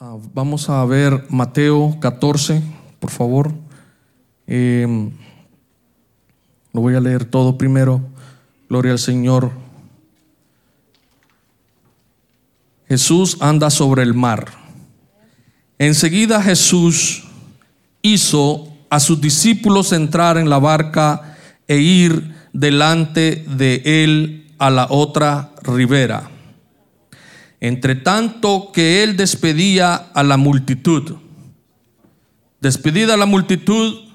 Ah, vamos a ver Mateo 14, por favor. Em, lo voy a leer todo primero. Gloria al Señor. Jesús anda sobre el mar. Enseguida Jesús hizo a sus discípulos entrar en la barca e ir delante de él a la otra ribera entre tanto que él despedía a la multitud. Despedida la multitud,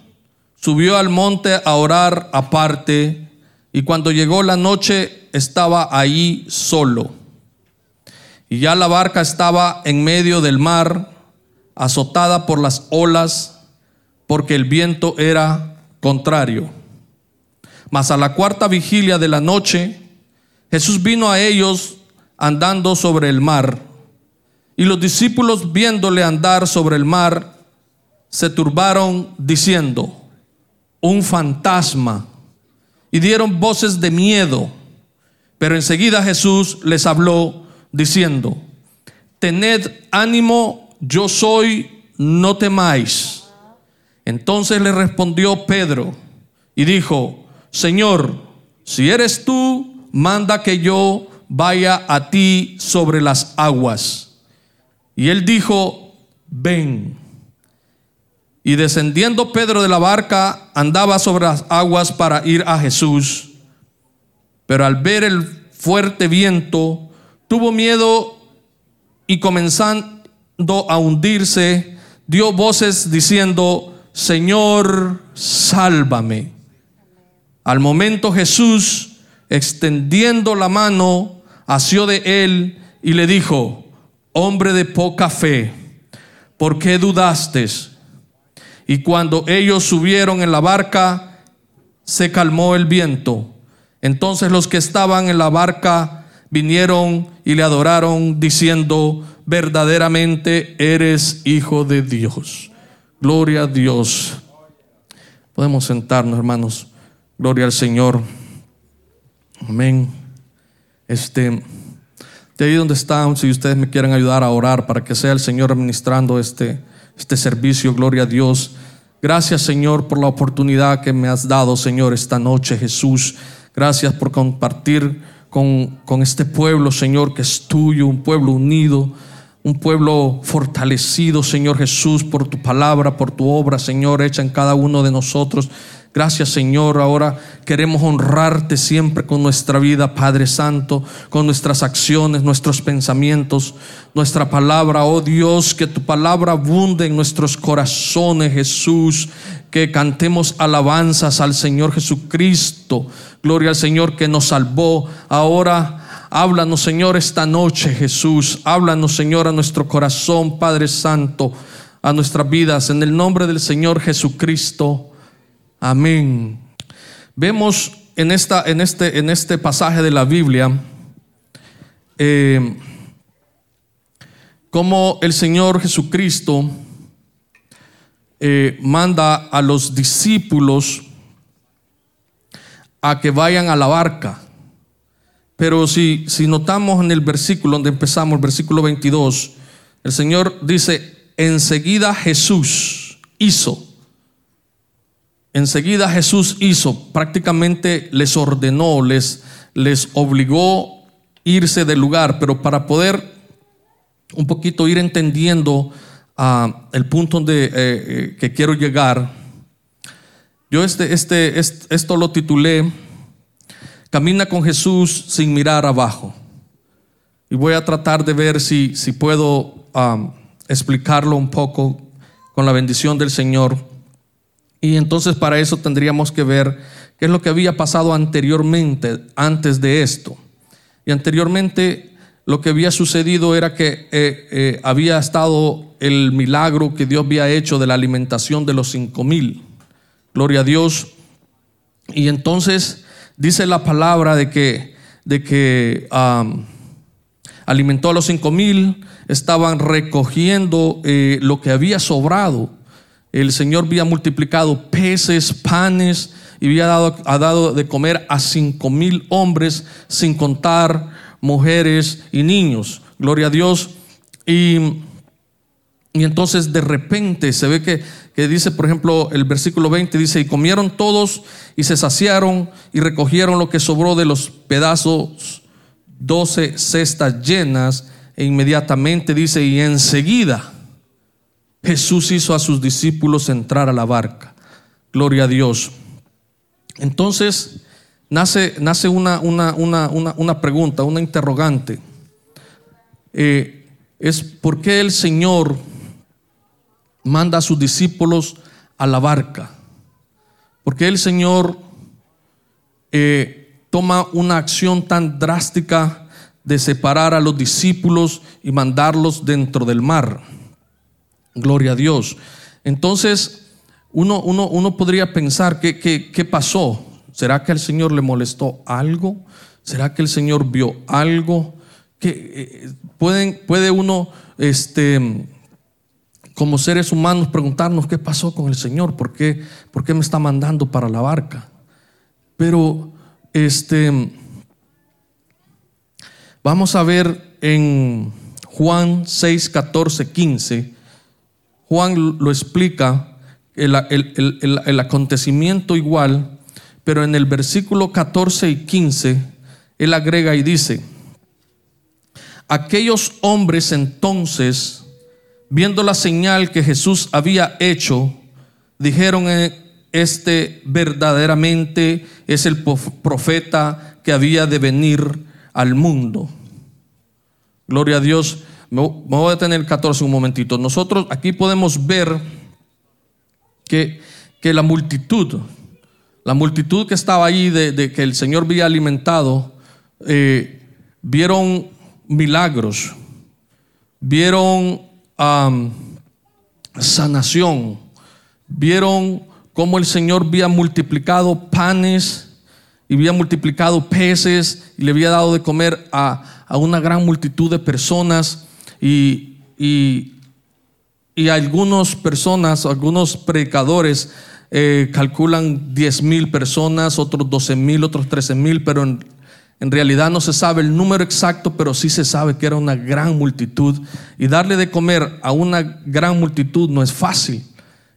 subió al monte a orar aparte y cuando llegó la noche estaba ahí solo. Y ya la barca estaba en medio del mar, azotada por las olas, porque el viento era contrario. Mas a la cuarta vigilia de la noche, Jesús vino a ellos andando sobre el mar. Y los discípulos viéndole andar sobre el mar, se turbaron diciendo, un fantasma. Y dieron voces de miedo. Pero enseguida Jesús les habló diciendo, tened ánimo, yo soy, no temáis. Entonces le respondió Pedro y dijo, Señor, si eres tú, manda que yo vaya a ti sobre las aguas. Y él dijo, ven. Y descendiendo Pedro de la barca, andaba sobre las aguas para ir a Jesús. Pero al ver el fuerte viento, tuvo miedo y comenzando a hundirse, dio voces diciendo, Señor, sálvame. Al momento Jesús, extendiendo la mano, asió de él y le dijo, hombre de poca fe, ¿por qué dudaste? Y cuando ellos subieron en la barca, se calmó el viento. Entonces los que estaban en la barca vinieron y le adoraron diciendo, verdaderamente eres hijo de Dios. Gloria a Dios. Podemos sentarnos, hermanos. Gloria al Señor. Amén. Este, de ahí donde están, si ustedes me quieren ayudar a orar para que sea el Señor administrando este, este servicio, gloria a Dios. Gracias Señor por la oportunidad que me has dado, Señor, esta noche, Jesús. Gracias por compartir con, con este pueblo, Señor, que es tuyo, un pueblo unido, un pueblo fortalecido, Señor Jesús, por tu palabra, por tu obra, Señor, hecha en cada uno de nosotros. Gracias Señor, ahora queremos honrarte siempre con nuestra vida, Padre Santo, con nuestras acciones, nuestros pensamientos, nuestra palabra. Oh Dios, que tu palabra abunde en nuestros corazones, Jesús, que cantemos alabanzas al Señor Jesucristo. Gloria al Señor que nos salvó. Ahora háblanos, Señor, esta noche, Jesús. Háblanos, Señor, a nuestro corazón, Padre Santo, a nuestras vidas, en el nombre del Señor Jesucristo. Amén. Vemos en, esta, en, este, en este pasaje de la Biblia eh, cómo el Señor Jesucristo eh, manda a los discípulos a que vayan a la barca. Pero si, si notamos en el versículo donde empezamos, el versículo 22, el Señor dice, enseguida Jesús hizo enseguida Jesús hizo, prácticamente les ordenó, les, les obligó irse del lugar, pero para poder un poquito ir entendiendo ah, el punto donde eh, eh, que quiero llegar, yo este, este, esto lo titulé Camina con Jesús sin mirar abajo. Y voy a tratar de ver si, si puedo ah, explicarlo un poco con la bendición del Señor. Y entonces para eso tendríamos que ver qué es lo que había pasado anteriormente, antes de esto. Y anteriormente lo que había sucedido era que eh, eh, había estado el milagro que Dios había hecho de la alimentación de los cinco mil. Gloria a Dios. Y entonces dice la palabra de que, de que alimentó a los cinco mil, estaban recogiendo eh, lo que había sobrado el Señor había multiplicado peces, panes y había dado, ha dado de comer a cinco mil hombres, sin contar mujeres y niños. Gloria a Dios. Y Y entonces de repente se ve que, que, dice, por ejemplo, el versículo 20 dice, y comieron todos y se saciaron y recogieron lo que sobró de los pedazos, doce cestas llenas, e inmediatamente dice, y enseguida Jesús hizo a sus discípulos entrar a la barca. Gloria a Dios. Entonces nace, nace una, una, una, una, pregunta, una interrogante. Eh, es por qué el Señor manda a sus discípulos a la barca. ¿Por qué el Señor eh, toma una acción tan drástica de separar a los discípulos y mandarlos dentro del mar. Gloria a Dios. Entonces, uno, uno, uno podría pensar, ¿qué, qué, pasó? ¿Será que el Señor le molestó algo? ¿Será que el Señor vio algo? que eh, pueden, puede uno, este, como seres humanos, preguntarnos qué pasó con el Señor, por qué, por qué me está mandando para la barca. Pero, este, vamos a ver en Juan 6, 14, 15. Juan lo explica, el, el, acontecimiento igual, pero en el versículo 14 y 15, él agrega y dice, Aquellos hombres entonces, viendo la señal que Jesús había hecho, dijeron, eh, este verdaderamente es el profeta que había de venir al mundo. Gloria a Dios. Me voy a detener el 14 un momentito. Nosotros aquí podemos ver que, que la multitud, la multitud que estaba ahí, de, que el Señor había alimentado, eh, vieron milagros, vieron sanación, vieron cómo el Señor había multiplicado panes y había multiplicado peces y le había dado de comer a, una gran multitud de personas y, y, y algunas personas, algunos predicadores eh, calculan 10 mil personas, otros 12 mil, otros 13 mil, pero en en realidad no se sabe el número exacto, pero sí se sabe que era una gran multitud. Y darle de comer a una gran multitud no es fácil.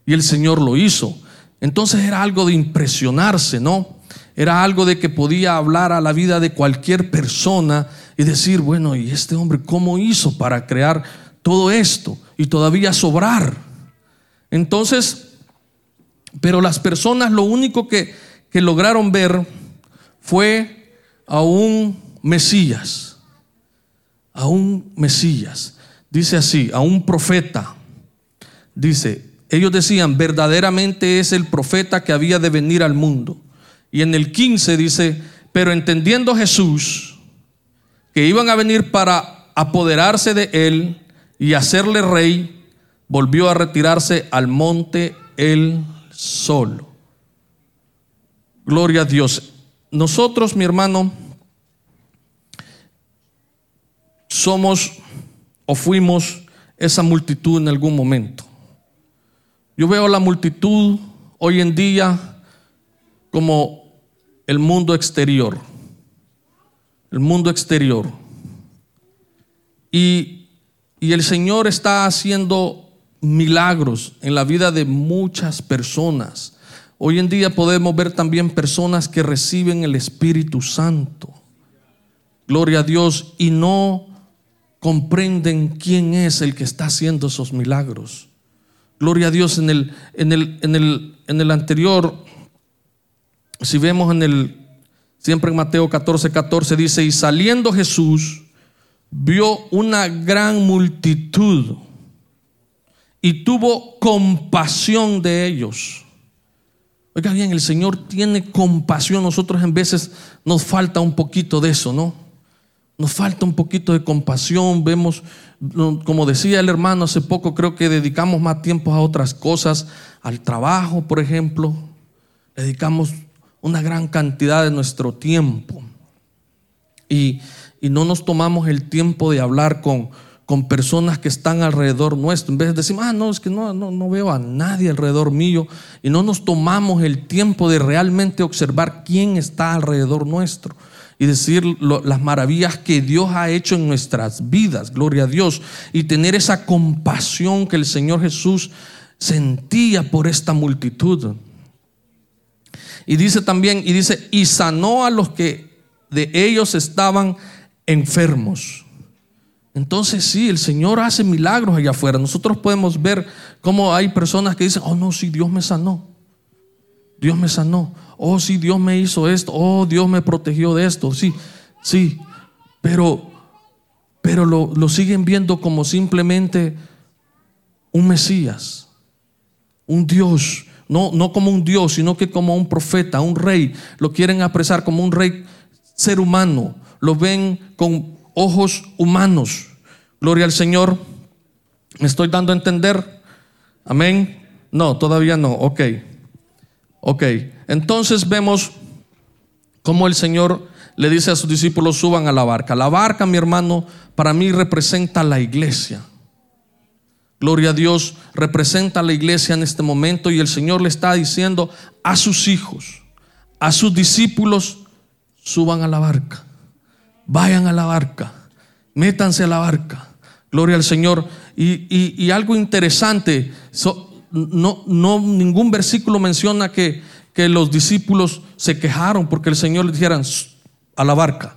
Y el Señor lo hizo. Entonces era algo de impresionarse, ¿no? Era algo de que podía hablar a la vida de cualquier persona y decir, bueno, ¿y este hombre cómo hizo para crear todo esto y todavía sobrar? Entonces, pero las personas lo único que, que lograron ver fue a un Mesías, a un Mesías. Dice así, a un profeta. Dice, ellos decían, verdaderamente es el profeta que había de venir al mundo. Y en el 15 dice, pero entendiendo Jesús que iban a venir para apoderarse de él y hacerle rey, volvió a retirarse al monte él solo. Gloria a Dios. Nosotros, mi hermano, somos o fuimos esa multitud en algún momento. Yo veo la multitud hoy en día como el mundo exterior. El mundo exterior. Y, y el Señor está haciendo milagros en la vida de muchas personas. Hoy en día podemos ver también personas que reciben el Espíritu Santo. Gloria a Dios. Y no comprenden quién es el que está haciendo esos milagros. Gloria a Dios en el, en el, en el, en el anterior, si vemos en el, siempre en Mateo 14, 14 dice, y saliendo Jesús, vio una gran multitud y tuvo compasión de ellos Oiga bien, el Señor tiene compasión. Nosotros en veces nos falta un poquito de eso, ¿no? Nos falta un poquito de compasión. Vemos, como decía el hermano hace poco, creo que dedicamos más tiempo a otras cosas, al trabajo, por ejemplo. Dedicamos una gran cantidad de nuestro tiempo. Y, y no nos tomamos el tiempo de hablar con, con personas que están alrededor nuestro. En vez de decir, ah, no, es que no, no, no, veo a nadie alrededor mío. Y no nos tomamos el tiempo de realmente observar quién está alrededor nuestro. y decir las maravillas que Dios ha hecho en nuestras vidas, gloria a Dios, y tener esa compasión que el Señor Jesús sentía por esta multitud. Y dice también, y dice, y sanó a los que de ellos estaban enfermos. Entonces sí, el Señor hace milagros allá afuera. Nosotros podemos ver cómo hay personas que dicen, oh no, sí, Dios me sanó. Dios me sanó. Oh, sí, Dios me hizo esto. Oh, Dios me protegió de esto. Sí, sí. Pero, pero lo, lo siguen viendo como simplemente un Mesías, un Dios. No, no como un Dios, sino que como un profeta, un rey. Lo quieren apresar como un rey ser humano. Lo ven con ojos humanos. Gloria al Señor. ¿Me estoy dando a entender? Amén. No, todavía no. Ok. Ok. Entonces vemos cómo el Señor le dice a sus discípulos, suban a la barca. La barca, mi hermano, para mí representa la iglesia. Gloria a Dios, representa la iglesia en este momento y el Señor le está diciendo a sus hijos, a sus discípulos, suban a la barca vayan a la barca, métanse a la barca. Gloria al Señor. Y, algo interesante, no, no, ningún versículo menciona que, que los discípulos se quejaron porque el Señor les dijera a la barca,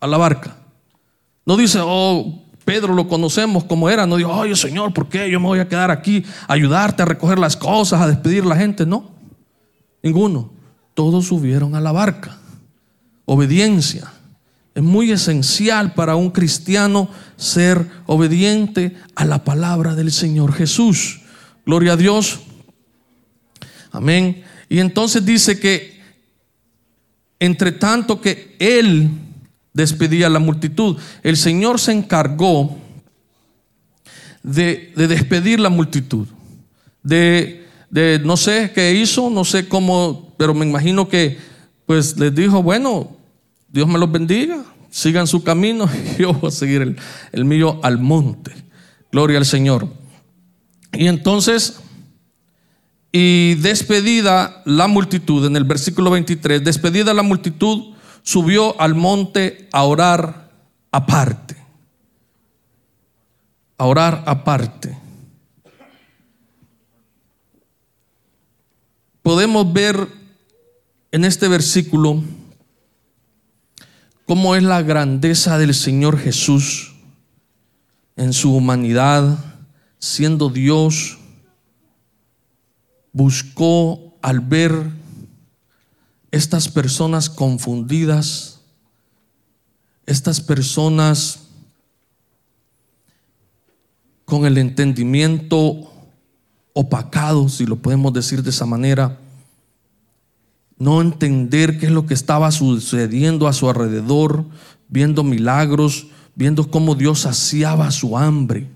a la barca. No dice, oh, Pedro lo conocemos como era. No dijo, oye Señor, ¿por qué yo me voy a quedar aquí a ayudarte a recoger las cosas, a despedir a la gente? No, ninguno. Todos subieron a la barca. Obediencia. Es muy esencial para un cristiano ser obediente a la palabra del Señor Jesús. Gloria a Dios. Amén. Y entonces dice que entre tanto que él despedía a la multitud, el Señor se encargó de, despedir la multitud. De, no sé qué hizo, no sé cómo, pero me imagino que pues les dijo, bueno, Dios me los bendiga, sigan su camino y yo voy a seguir el mío al monte. Gloria al Señor. Y entonces, y despedida la multitud, en el versículo 23, despedida la multitud, subió al monte a orar aparte. A orar aparte. Podemos ver en este versículo cómo es la grandeza del Señor Jesús en su humanidad, siendo Dios, buscó al ver estas personas confundidas, estas personas con el entendimiento opacado, si lo podemos decir de esa manera, no entender qué es lo que estaba sucediendo a su alrededor, viendo milagros, viendo cómo Dios saciaba su hambre.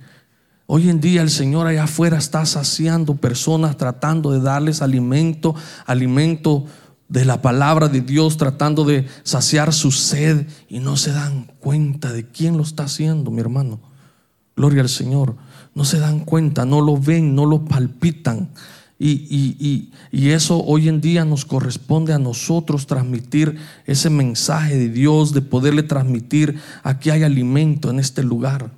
Hoy en día el Señor allá afuera está saciando personas, tratando de darles alimento, alimento de la palabra de Dios, tratando de saciar su sed y no se dan cuenta de quién lo está haciendo, mi hermano. Gloria al Señor. No se dan cuenta, no lo ven, no lo palpitan. Y, eso hoy en día nos corresponde a nosotros transmitir ese mensaje de Dios, de poderle transmitir, aquí hay alimento en este lugar.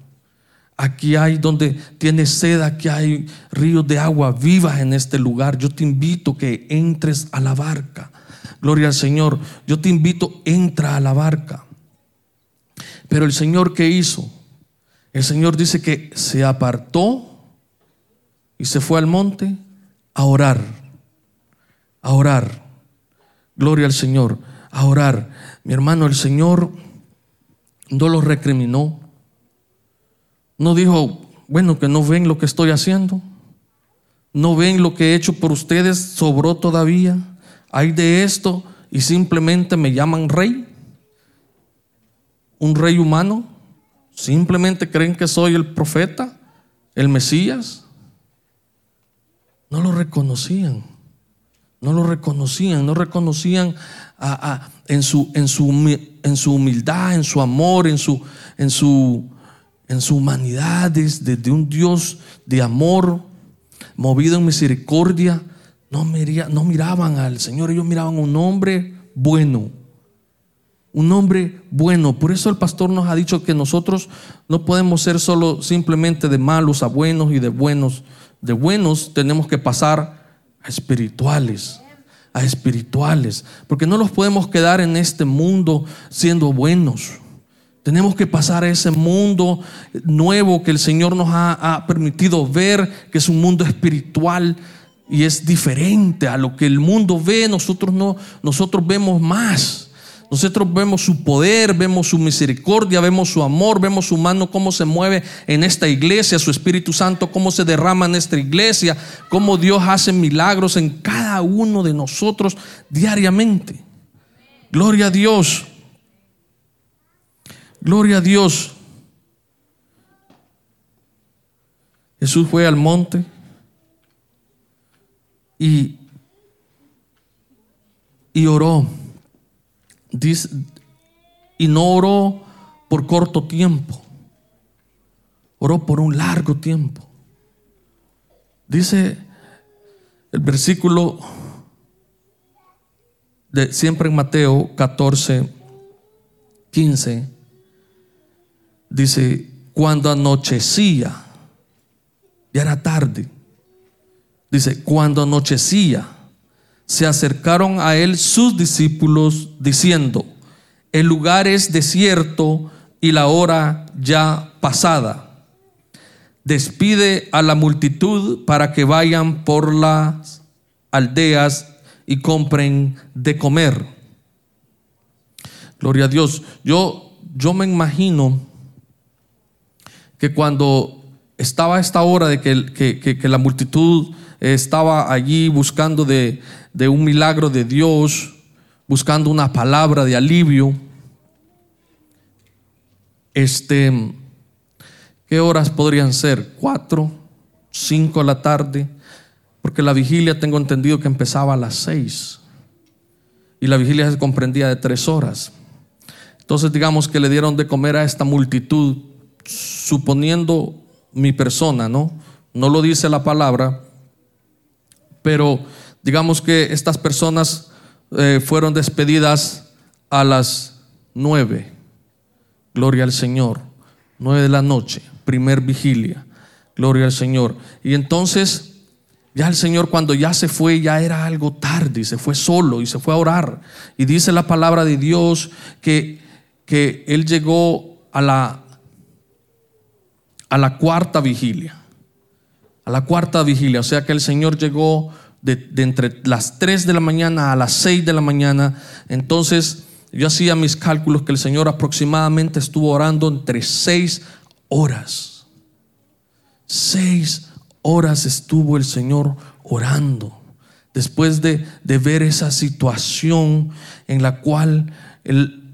Aquí hay donde tiene sed, aquí hay ríos de agua viva en este lugar. Yo te invito que entres a la barca. Gloria al Señor. Yo te invito, entra a la barca. Pero el Señor, ¿qué hizo? El Señor dice que se apartó y se fue al monte a orar, a orar. Gloria al Señor, a orar. Mi hermano, el Señor no lo recriminó. No dijo, bueno, que no ven lo que estoy haciendo. No ven lo que he hecho por ustedes, sobró todavía. Hay de esto y simplemente me llaman rey. Un rey humano. Simplemente creen que soy el profeta, el Mesías. No lo reconocían. No lo reconocían, no reconocían en, su, en, su, en, su, humildad, en su amor, en su, en su, en su humanidad, desde un Dios de amor, movido en misericordia. No, no miraban al Señor, ellos miraban a un hombre bueno, Un hombre bueno. Por eso el pastor nos ha dicho que nosotros no podemos ser solo simplemente de malos a buenos y de buenos. De buenos tenemos que pasar a espirituales. A espirituales. Porque no los podemos quedar en este mundo siendo buenos. Tenemos que pasar a ese mundo nuevo que el Señor nos ha, permitido ver, que es un mundo espiritual y es diferente a lo que el mundo ve. Nosotros no, nosotros vemos más. Nosotros vemos su poder, vemos su misericordia, vemos su amor, vemos su mano, cómo se mueve en esta iglesia, su Espíritu Santo, cómo se derrama en esta iglesia, cómo Dios hace milagros en cada uno de nosotros diariamente. Gloria a Dios. Gloria a Dios. Jesús fue al monte y, y oró. Dice, y no oró por corto tiempo, oró por un largo tiempo. Dice el versículo de siempre en Mateo 14, 15, dice, cuando anochecía, ya era tarde, dice, cuando anochecía, se acercaron a él sus discípulos diciendo, el lugar es desierto y la hora ya pasada. Despide a la multitud para que vayan por las aldeas y compren de comer. Gloria a Dios. Yo, yo me imagino que cuando estaba esta hora de que, que, que la multitud estaba allí buscando de, de un milagro de Dios, buscando una palabra de alivio. Este, ¿qué horas podrían ser? ¿Cuatro? ¿Cinco de la tarde? Porque la vigilia tengo entendido que empezaba a las seis. Y la vigilia se comprendía de tres horas. Entonces digamos que le dieron de comer a esta multitud, suponiendo mi persona, ¿no? No lo dice la palabra, pero digamos que estas personas eh, fueron despedidas a las nueve. Gloria al Señor. Nueve de la noche, primer vigilia. Gloria al Señor. Y entonces, ya el Señor cuando ya se fue, ya era algo tarde, y se fue solo y se fue a orar. Y dice la palabra de Dios que, que Él llegó a la, a la cuarta vigilia a la cuarta vigilia. O sea que el Señor llegó de, entre las 3 de la mañana a las 6 de la mañana. Entonces yo hacía mis cálculos que el Señor aproximadamente estuvo orando entre 6 horas. 6 horas estuvo el Señor orando. Después de, de ver esa situación en la cual el,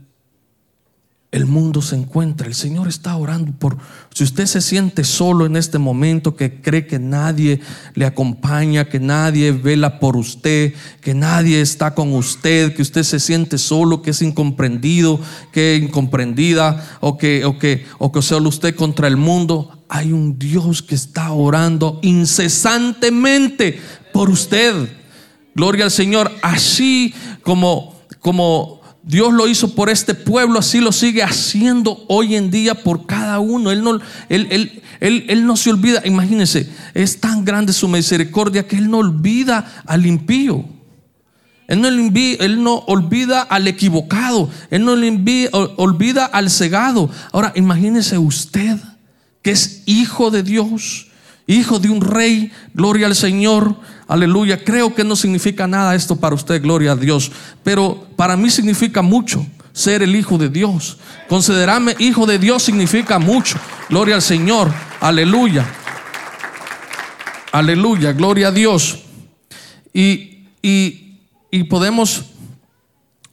el mundo se encuentra. El Señor está orando por, si usted se siente solo en este momento, que cree que nadie le acompaña, que nadie vela por usted, que nadie está con usted, que usted se siente solo, que es incomprendido, que es incomprendida, o que, o que, o que solo usted contra el mundo, hay un Dios que está orando incesantemente por usted. Gloria al Señor. Así como, como Dios lo hizo por este pueblo, así lo sigue haciendo hoy en día por cada uno. Él no, él, él, no se olvida, imagínense, es tan grande su misericordia que Él no olvida al impío. Él no, él no olvida al equivocado. Él no olvida al cegado. Ahora, imagínese usted que es hijo de Dios, hijo de un rey, gloria al Señor Aleluya. Creo que no significa nada esto para usted, gloria a Dios. Pero para mí significa mucho ser el hijo de Dios. Considerarme hijo de Dios significa mucho. Gloria al Señor. Aleluya. Aleluya. Gloria a Dios. Y, y, y podemos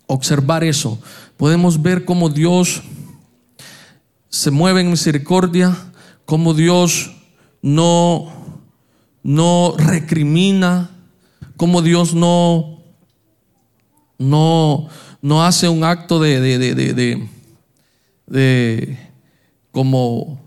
observar eso. Podemos ver cómo Dios se mueve en misericordia, cómo Dios no no recrimina, como Dios no, no, no hace un acto de, de, de, de, como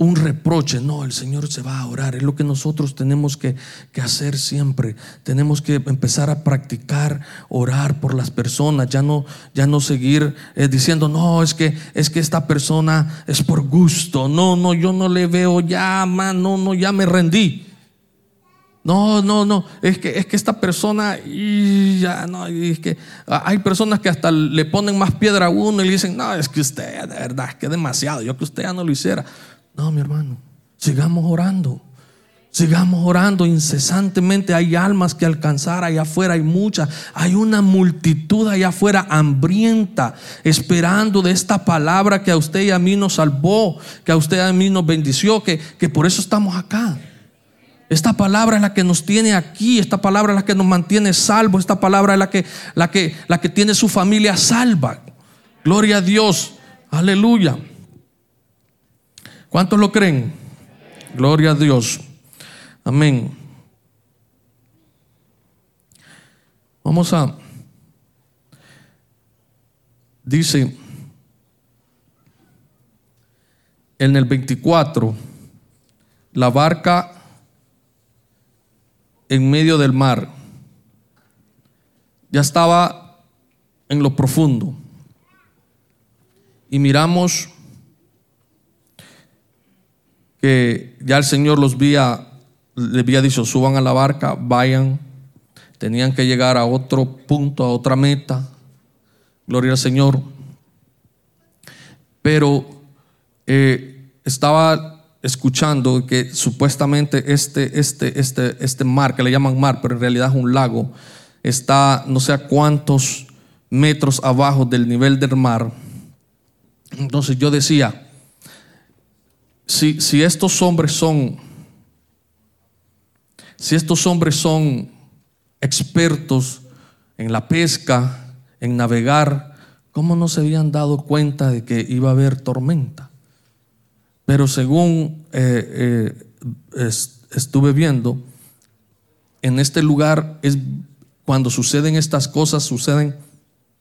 un reproche. No, el Señor se va a orar. Es lo que nosotros tenemos que, hacer siempre. Tenemos que empezar a practicar, orar por las personas. Ya no, ya no seguir eh, diciendo, no, es que, es que esta persona es por gusto. No, no, yo no le veo ya, man, no, no, ya me rendí. No, no, no, es que, es que esta persona, y ya no, es que hay personas que hasta le ponen más piedra a uno y le dicen, no, es que usted, de verdad, es que demasiado, yo que usted ya no lo hiciera. No, mi hermano, sigamos orando. Sigamos orando incesantemente. Hay almas que alcanzar allá afuera, hay muchas. Hay una multitud allá afuera hambrienta, esperando de esta palabra que a usted y a mí nos salvó, que a usted y a mí nos bendició, que, que por eso estamos acá. Esta palabra es la que nos tiene aquí, esta palabra es la que nos mantiene salvo, esta palabra es la que, la que, la que tiene su familia salva. Gloria a Dios, aleluya. ¿Cuántos lo creen? Gloria a Dios. Amén. Vamos a... Dice en el 24, la barca en medio del mar ya estaba en lo profundo. Y miramos que ya el Señor los había, le había dicho, suban a la barca, vayan, tenían que llegar a otro punto, a otra meta, gloria al Señor. Pero eh, estaba escuchando que supuestamente este, este, este, este mar, que le llaman mar, pero en realidad es un lago, está no sé a cuántos metros abajo del nivel del mar. Entonces yo decía, si, estos hombres son, si estos hombres son expertos en la pesca, en navegar, ¿cómo no se habían dado cuenta de que iba a haber tormenta? Pero según eh, eh, estuve viendo, en este lugar es cuando suceden estas cosas, suceden,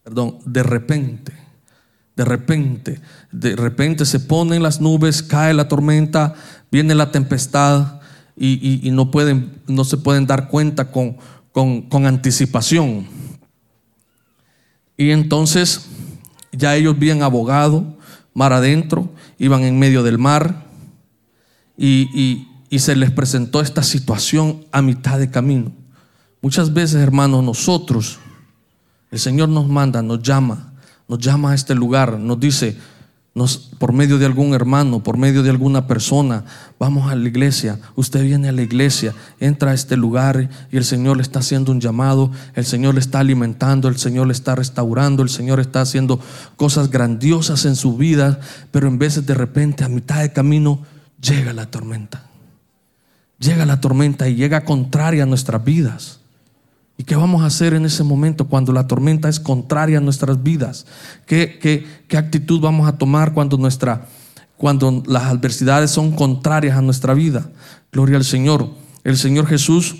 perdón, de repente. De repente, de repente se ponen las nubes, cae la tormenta, viene la tempestad y, no, se pueden dar cuenta con, anticipación. Y entonces ya ellos bien abogado, mar adentro, iban en medio del mar y, se les presentó esta situación a mitad de camino. Muchas veces, hermanos, nosotros, el Señor nos manda, nos llama nos llama a este lugar, nos dice, nos, por medio de algún hermano, por medio de alguna persona, vamos a la iglesia, usted viene a la iglesia, entra a este lugar y el Señor le está haciendo un llamado, el Señor le está alimentando, el Señor le está restaurando, el Señor está haciendo cosas grandiosas en su vida, pero en veces de repente a mitad de camino llega la tormenta. Llega la tormenta y llega contraria a nuestras vidas. ¿Y qué vamos a hacer en ese momento cuando la tormenta es contraria a nuestras vidas? ¿Qué, qué, actitud vamos a tomar cuando, nuestra, cuando las adversidades son contrarias a nuestra vida? Gloria al Señor. El Señor Jesús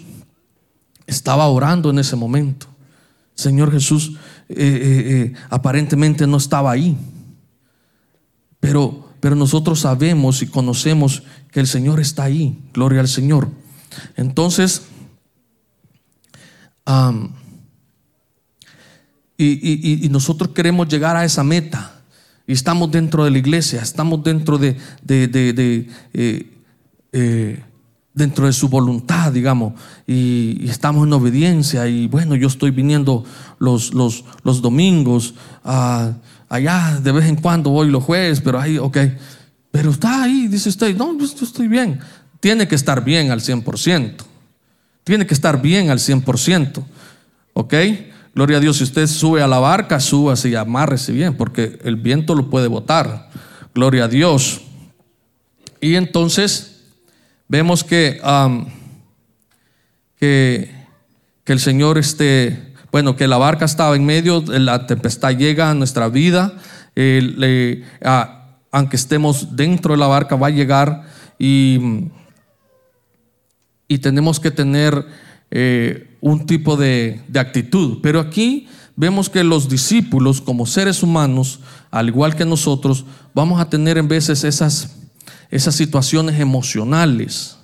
estaba orando en ese momento. Señor Jesús eh, eh, eh, aparentemente no estaba ahí. Pero, pero nosotros sabemos y conocemos que el Señor está ahí. Gloria al Señor. Entonces, y, nosotros queremos llegar a esa meta. Y estamos dentro de la iglesia, estamos dentro de, eh, eh, dentro de su voluntad, digamos, y, estamos en obediencia. Y bueno, yo estoy viniendo los, los, los domingos, allá de vez en cuando voy los jueves, pero ahí, ok. Pero está ahí, dice usted, no, yo estoy bien. Tiene que estar bien al 100%. Tiene que estar bien al 100%. ¿Ok? Gloria a Dios, si usted sube a la barca, suba y amárrese bien, porque el viento lo puede botar. Gloria a Dios. Y entonces vemos que, que, el Señor esté, bueno, que la barca estaba en medio, la tempestad llega a nuestra vida, aunque estemos dentro de la barca, va a llegar y y tenemos que tener eh, un tipo de, actitud. Pero aquí vemos que los discípulos, como seres humanos, al igual que nosotros, vamos a tener en veces esas, esas situaciones emocionales,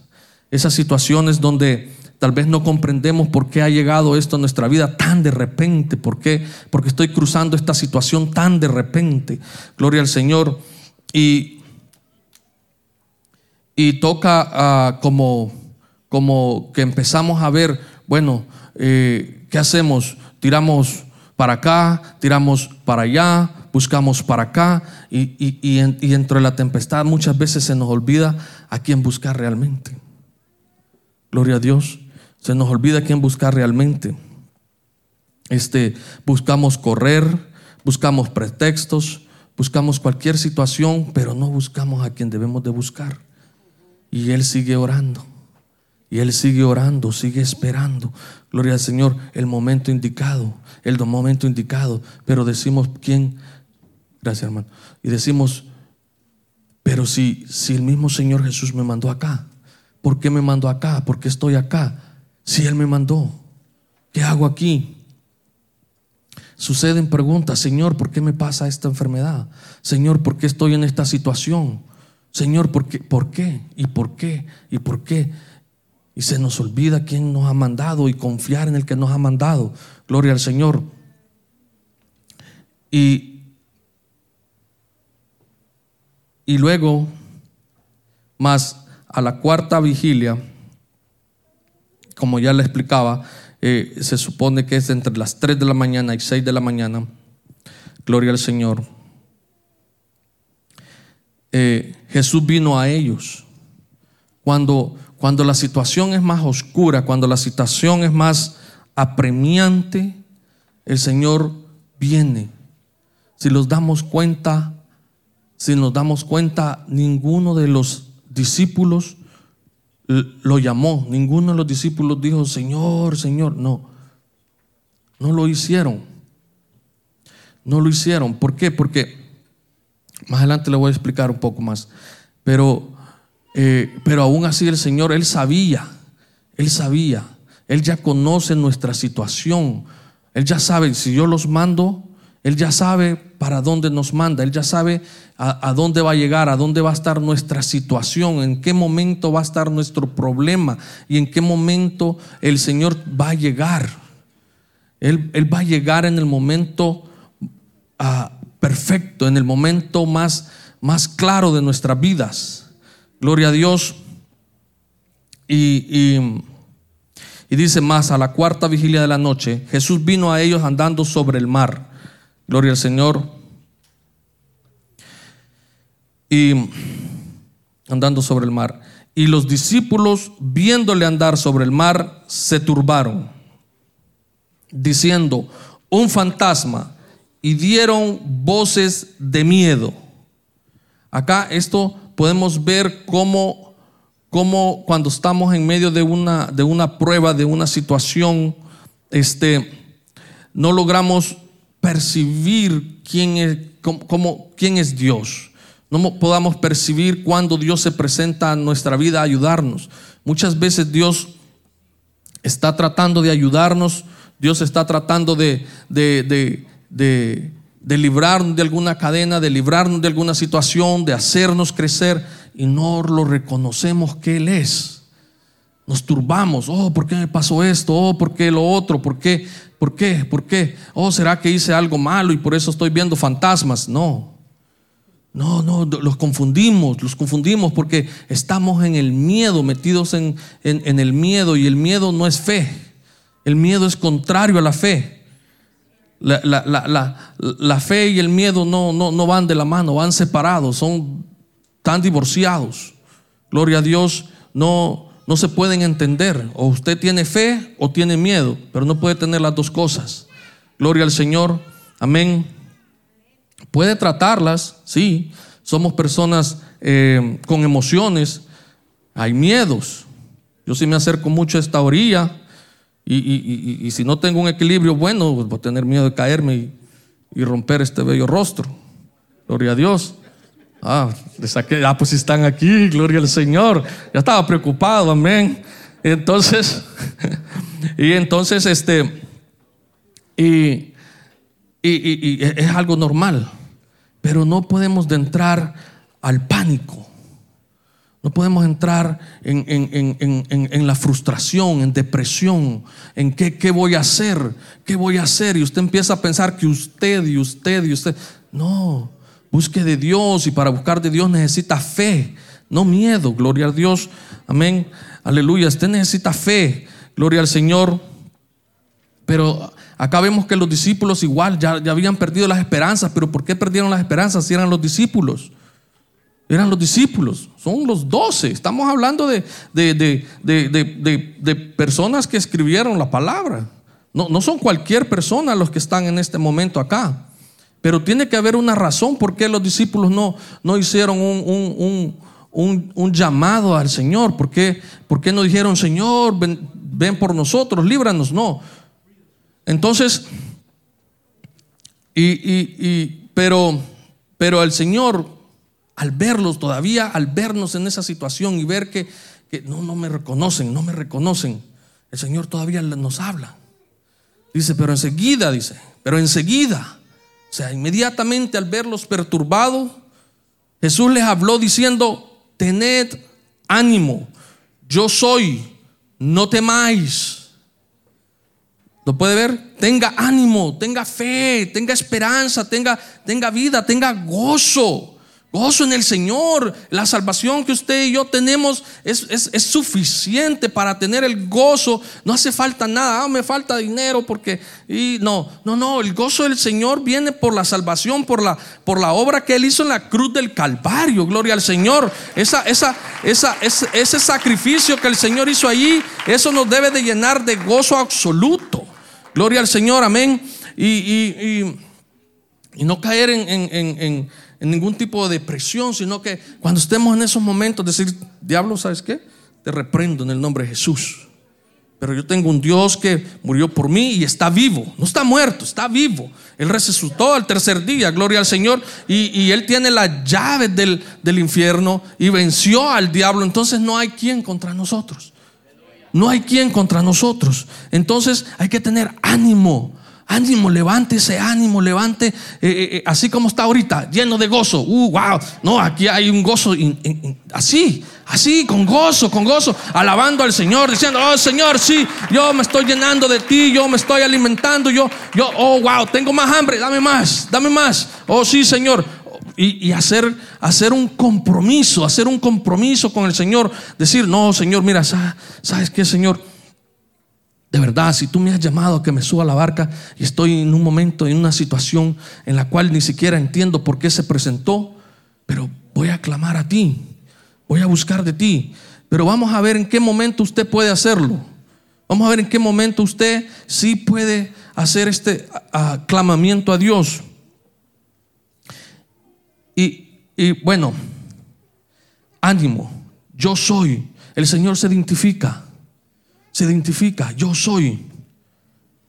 esas situaciones donde tal vez no comprendemos por qué ha llegado esto a nuestra vida tan de repente, por qué, porque estoy cruzando esta situación tan de repente. Gloria al Señor. Y, y toca ah, como, como que empezamos a ver, bueno, eh, ¿qué hacemos? Tiramos para acá, tiramos para allá, buscamos para acá y, y, y, dentro de la tempestad muchas veces se nos olvida a quién buscar realmente. Gloria a Dios. Se nos olvida a quién buscar realmente. Este, buscamos correr, buscamos pretextos, buscamos cualquier situación, pero no buscamos a quien debemos de buscar. Y Él sigue orando. Y Él sigue orando, sigue esperando. Gloria al Señor, el momento indicado, el momento indicado. Pero decimos, ¿quién? Gracias, hermano. Y decimos, pero si, si el mismo Señor Jesús me mandó acá, ¿por qué me mandó acá? ¿Por qué estoy acá? Si Él me mandó, ¿qué hago aquí? Suceden preguntas, Señor, ¿por qué me pasa esta enfermedad? Señor, ¿por qué estoy en esta situación? Señor, ¿por qué? ¿Por qué? ¿Y por qué? ¿Y por qué? Y se nos olvida quién nos ha mandado y confiar en el que nos ha mandado. Gloria al Señor. Y, y luego, más a la cuarta vigilia, como ya le explicaba, eh, se supone que es entre las 3 de la mañana y 6 de la mañana. Gloria al Señor. Eh, Jesús vino a ellos. Cuando cuando la situación es más oscura, cuando la situación es más apremiante, el Señor viene. Si nos damos cuenta, si nos damos cuenta, ninguno de los discípulos lo llamó, ninguno de los discípulos dijo, Señor, Señor, no, no lo hicieron. No lo hicieron. ¿Por qué? Porque más adelante le voy a explicar un poco más. Pero eh, pero aún así el Señor, Él sabía, Él sabía, Él ya conoce nuestra situación, Él ya sabe, si yo los mando, Él ya sabe para dónde nos manda, Él ya sabe a, dónde va a llegar, a dónde va a estar nuestra situación, en qué momento va a estar nuestro problema y en qué momento el Señor va a llegar. Él, él va a llegar en el momento ah, perfecto, en el momento más, más claro de nuestras vidas. Gloria a Dios. Y, y, dice más, a la cuarta vigilia de la noche, Jesús vino a ellos andando sobre el mar. Gloria al Señor. Y andando sobre el mar. Y los discípulos, viéndole andar sobre el mar, se turbaron, diciendo, un fantasma, y dieron voces de miedo. Acá esto podemos ver cómo, cómo cuando estamos en medio de una, de una prueba, de una situación, este, no logramos percibir quién es, cómo, quién es Dios. No podamos percibir cuando Dios se presenta a nuestra vida a ayudarnos. Muchas veces Dios está tratando de ayudarnos, Dios está tratando de, de, de de librarnos de alguna cadena, de librarnos de alguna situación, de hacernos crecer y no lo reconocemos que Él es. Nos turbamos, oh, ¿por qué me pasó esto? Oh, ¿por qué lo otro? ¿Por qué? ¿Por qué? ¿Por qué? Oh, ¿será que hice algo malo y por eso estoy viendo fantasmas? No. No, no, los confundimos, los confundimos porque estamos en el miedo, metidos en, en el miedo y el miedo no es fe. El miedo es contrario a la fe. La, la, fe y el miedo no, no, no van de la mano, van separados, son tan divorciados. Gloria a Dios, no, no se pueden entender. O usted tiene fe o tiene miedo, pero no puede tener las dos cosas. Gloria al Señor, amén. Puede tratarlas, sí. Somos personas eh, con emociones, hay miedos. Yo sí me acerco mucho a esta orilla y, si no tengo un equilibrio bueno, pues voy a tener miedo de caerme y, romper este bello rostro. Gloria a Dios. Ah, le saqué, ah, pues están aquí, gloria al Señor. Ya estaba preocupado, amén. Entonces, y entonces, este, y, y, es algo normal, pero no podemos de entrar al pánico. No podemos entrar en, la frustración, en depresión, en qué, qué voy a hacer, qué voy a hacer. Y usted empieza a pensar que usted y usted y usted. No, busque de Dios y para buscar de Dios necesita fe, no miedo. Gloria a Dios. Amén. Aleluya. Usted necesita fe. Gloria al Señor. Pero acá vemos que los discípulos igual ya, ya habían perdido las esperanzas. Pero ¿por qué perdieron las esperanzas si eran los discípulos? Eran los discípulos, son los doce. Estamos hablando de, de, personas que escribieron la palabra. No, no, son cualquier persona los que están en este momento acá. Pero tiene que haber una razón por qué los discípulos no, no hicieron un, un, llamado al Señor. ¿Por qué, no dijeron, Señor, ven, ven por nosotros, líbranos? No. Entonces, y, y, y, pero, pero el Señor al verlos todavía, al vernos en esa situación y ver que, no, no me reconocen, no me reconocen, el Señor todavía nos habla. Dice, pero enseguida, dice, pero enseguida, o sea, inmediatamente al verlos perturbados, Jesús les habló diciendo, tened ánimo, yo soy, no temáis. ¿Lo puede ver? Tenga ánimo, tenga fe, tenga esperanza, tenga, tenga vida, tenga gozo. Gozo en el Señor. La salvación que usted y yo tenemos es, suficiente para tener el gozo. No hace falta nada. Ah, me falta dinero porque... Y no, no, no. El gozo del Señor viene por la salvación, por la, por la obra que Él hizo en la cruz del Calvario. Gloria al Señor. Esa, esa, esa, ese, ese sacrificio que el Señor hizo allí, eso nos debe de llenar de gozo absoluto. Gloria al Señor. Amén. Y, y, y, no caer en en ningún tipo de depresión, sino que cuando estemos en esos momentos, decir, diablo, ¿sabes qué? Te reprendo en el nombre de Jesús. Pero yo tengo un Dios que murió por mí y está vivo. No está muerto, está vivo. Él resucitó al tercer día, gloria al Señor. Y, Él tiene las llaves del, del infierno y venció al diablo. Entonces no hay quien contra nosotros. No hay quien contra nosotros. Entonces hay que tener ánimo. Ánimo, levante ese ánimo, levante, eh, eh, eh, así como está ahorita, lleno de gozo. Uh, wow, no, aquí hay un gozo así, así, con gozo, con gozo, alabando al Señor, diciendo, oh Señor, sí, yo me estoy llenando de ti, yo me estoy alimentando, yo, yo, oh wow, tengo más hambre, dame más, dame más. Oh sí, Señor. Y, hacer, hacer un compromiso, hacer un compromiso con el Señor, decir, no, Señor, mira, ¿sabes qué, Señor? De verdad, si tú me has llamado a que me suba a la barca y estoy en un momento, en una situación en la cual ni siquiera entiendo por qué se presentó, pero voy a clamar a ti, voy a buscar de ti. Pero vamos a ver en qué momento usted puede hacerlo. Vamos a ver en qué momento usted sí puede hacer este aclamamiento a Dios. Y, y bueno, ánimo, yo soy. El Señor se identifica se identifica, yo soy.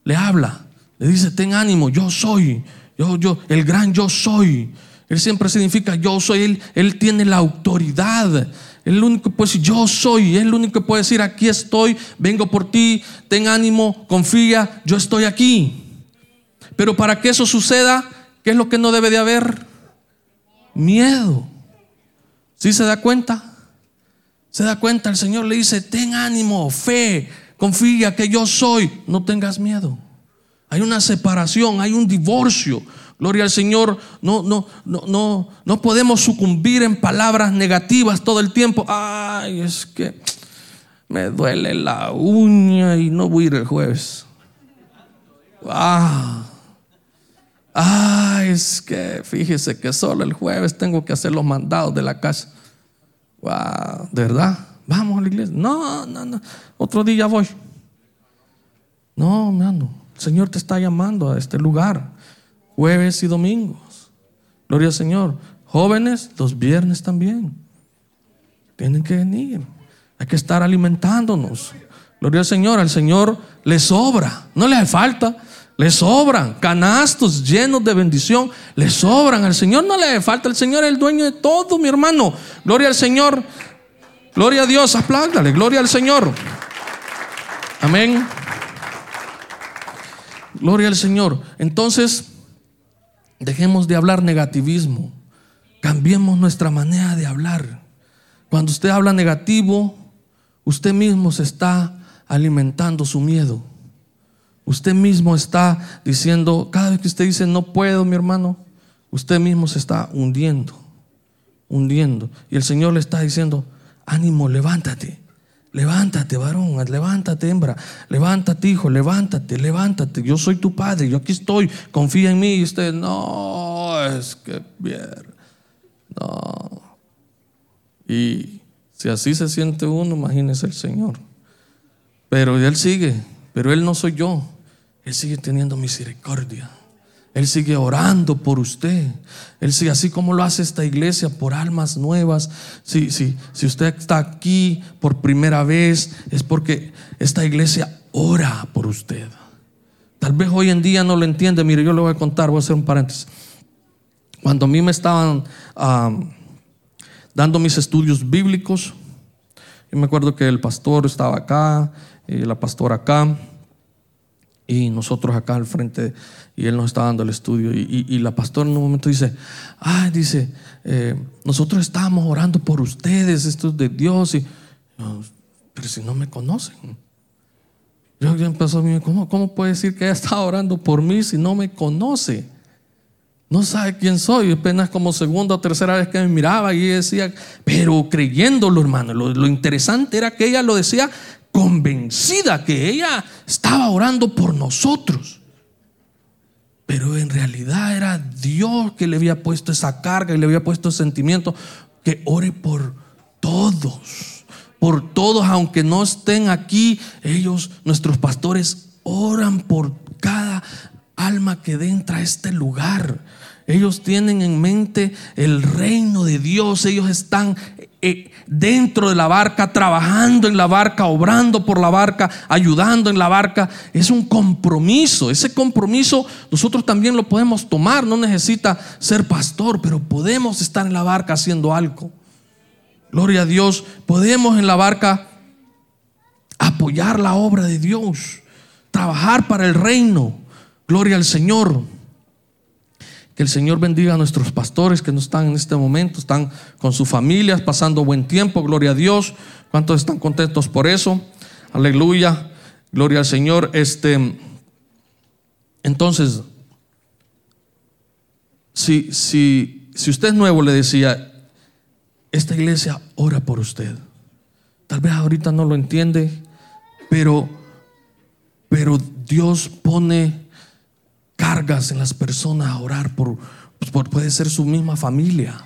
Le habla, le dice, ten ánimo, yo soy. Yo, yo, el gran yo soy. Él siempre significa yo soy. Él, él tiene la autoridad. El único que puede decir yo soy. Él el único que puede decir aquí estoy, vengo por ti, ten ánimo, confía, yo estoy aquí. Pero para que eso suceda, ¿qué es lo que no debe de haber? Miedo. ¿Sí se da cuenta? Se da cuenta, el Señor le dice, ten ánimo, fe, confía que yo soy, no tengas miedo. Hay una separación, hay un divorcio. Gloria al Señor, no, no, no, no, no podemos sucumbir en palabras negativas todo el tiempo. Ay, es que me duele la uña y no voy a ir el jueves. Ah, ay, es que fíjese que solo el jueves tengo que hacer los mandados de la casa. ¿De verdad? Vamos a la iglesia. No, no, no. Otro día voy. No, hermano. El Señor te está llamando a este lugar. Jueves y domingos. Gloria al Señor. Jóvenes, los viernes también. Tienen que venir. Hay que estar alimentándonos. Gloria al Señor. Al Señor le sobra. No le falta. Le sobran canastos llenos de bendición. Le sobran. Al Señor no le falta. El Señor es el dueño de todo, mi hermano. Gloria al Señor. Gloria a Dios. Apláudale. Gloria al Señor. Amén. Gloria al Señor. Entonces, dejemos de hablar negativismo. Cambiemos nuestra manera de hablar. Cuando usted habla negativo, usted mismo se está alimentando su miedo. Usted mismo está diciendo, cada vez que usted dice no puedo, mi hermano, usted mismo se está hundiendo, hundiendo. Y el Señor le está diciendo, ánimo, levántate. Levántate, varón, levántate, hembra, levántate, hijo, levántate, levántate. Yo soy tu padre, yo aquí estoy, confía en mí. Y usted, no, es que bien, no. Y si así se siente uno, imagínese el Señor. Pero Él sigue, pero Él no soy yo. Él sigue teniendo misericordia. Él sigue orando por usted. Él sigue así como lo hace esta iglesia por almas nuevas. Si, si, si usted está aquí por primera vez, es porque esta iglesia ora por usted. Tal vez hoy en día no lo entiende. Mire, yo le voy a contar, voy a hacer un paréntesis. Cuando a mí me estaban dando mis estudios bíblicos, yo me acuerdo que el pastor estaba acá y la pastora acá y nosotros acá al frente y él nos está dando el estudio y, la pastora en un momento dice, ay, dice, eh, nosotros estábamos orando por ustedes, esto es de Dios, y, pero si no me conocen. Yo ya empezó a mí, ¿cómo, ¿cómo puede decir que ella está orando por mí si no me conoce? No sabe quién soy. Apenas como segunda o tercera vez que me miraba y decía, pero creyéndolo, hermano. Lo, lo, interesante era que ella lo decía convencida que ella estaba orando por nosotros. Pero en realidad era Dios que le había puesto esa carga y le había puesto ese sentimiento que ore por todos, por todos, aunque no estén aquí, ellos, nuestros pastores, oran por cada alma que entra a este lugar. Ellos tienen en mente el reino de Dios, ellos están eh, dentro de la barca, trabajando en la barca, obrando por la barca, ayudando en la barca. Es un compromiso. Ese compromiso nosotros también lo podemos tomar. No necesita ser pastor, pero podemos estar en la barca haciendo algo. Gloria a Dios. Podemos en la barca apoyar la obra de Dios, trabajar para el reino. Gloria al Señor. Que el Señor bendiga a nuestros pastores que no están en este momento, están con sus familias, pasando buen tiempo, gloria a Dios. ¿Cuántos están contentos por eso? Aleluya, gloria al Señor. Este, entonces, si, si, si usted es nuevo, le decía, esta iglesia ora por usted. Tal vez ahorita no lo entiende, pero, pero Dios pone cargas en las personas a orar por, pues, puede ser su misma familia,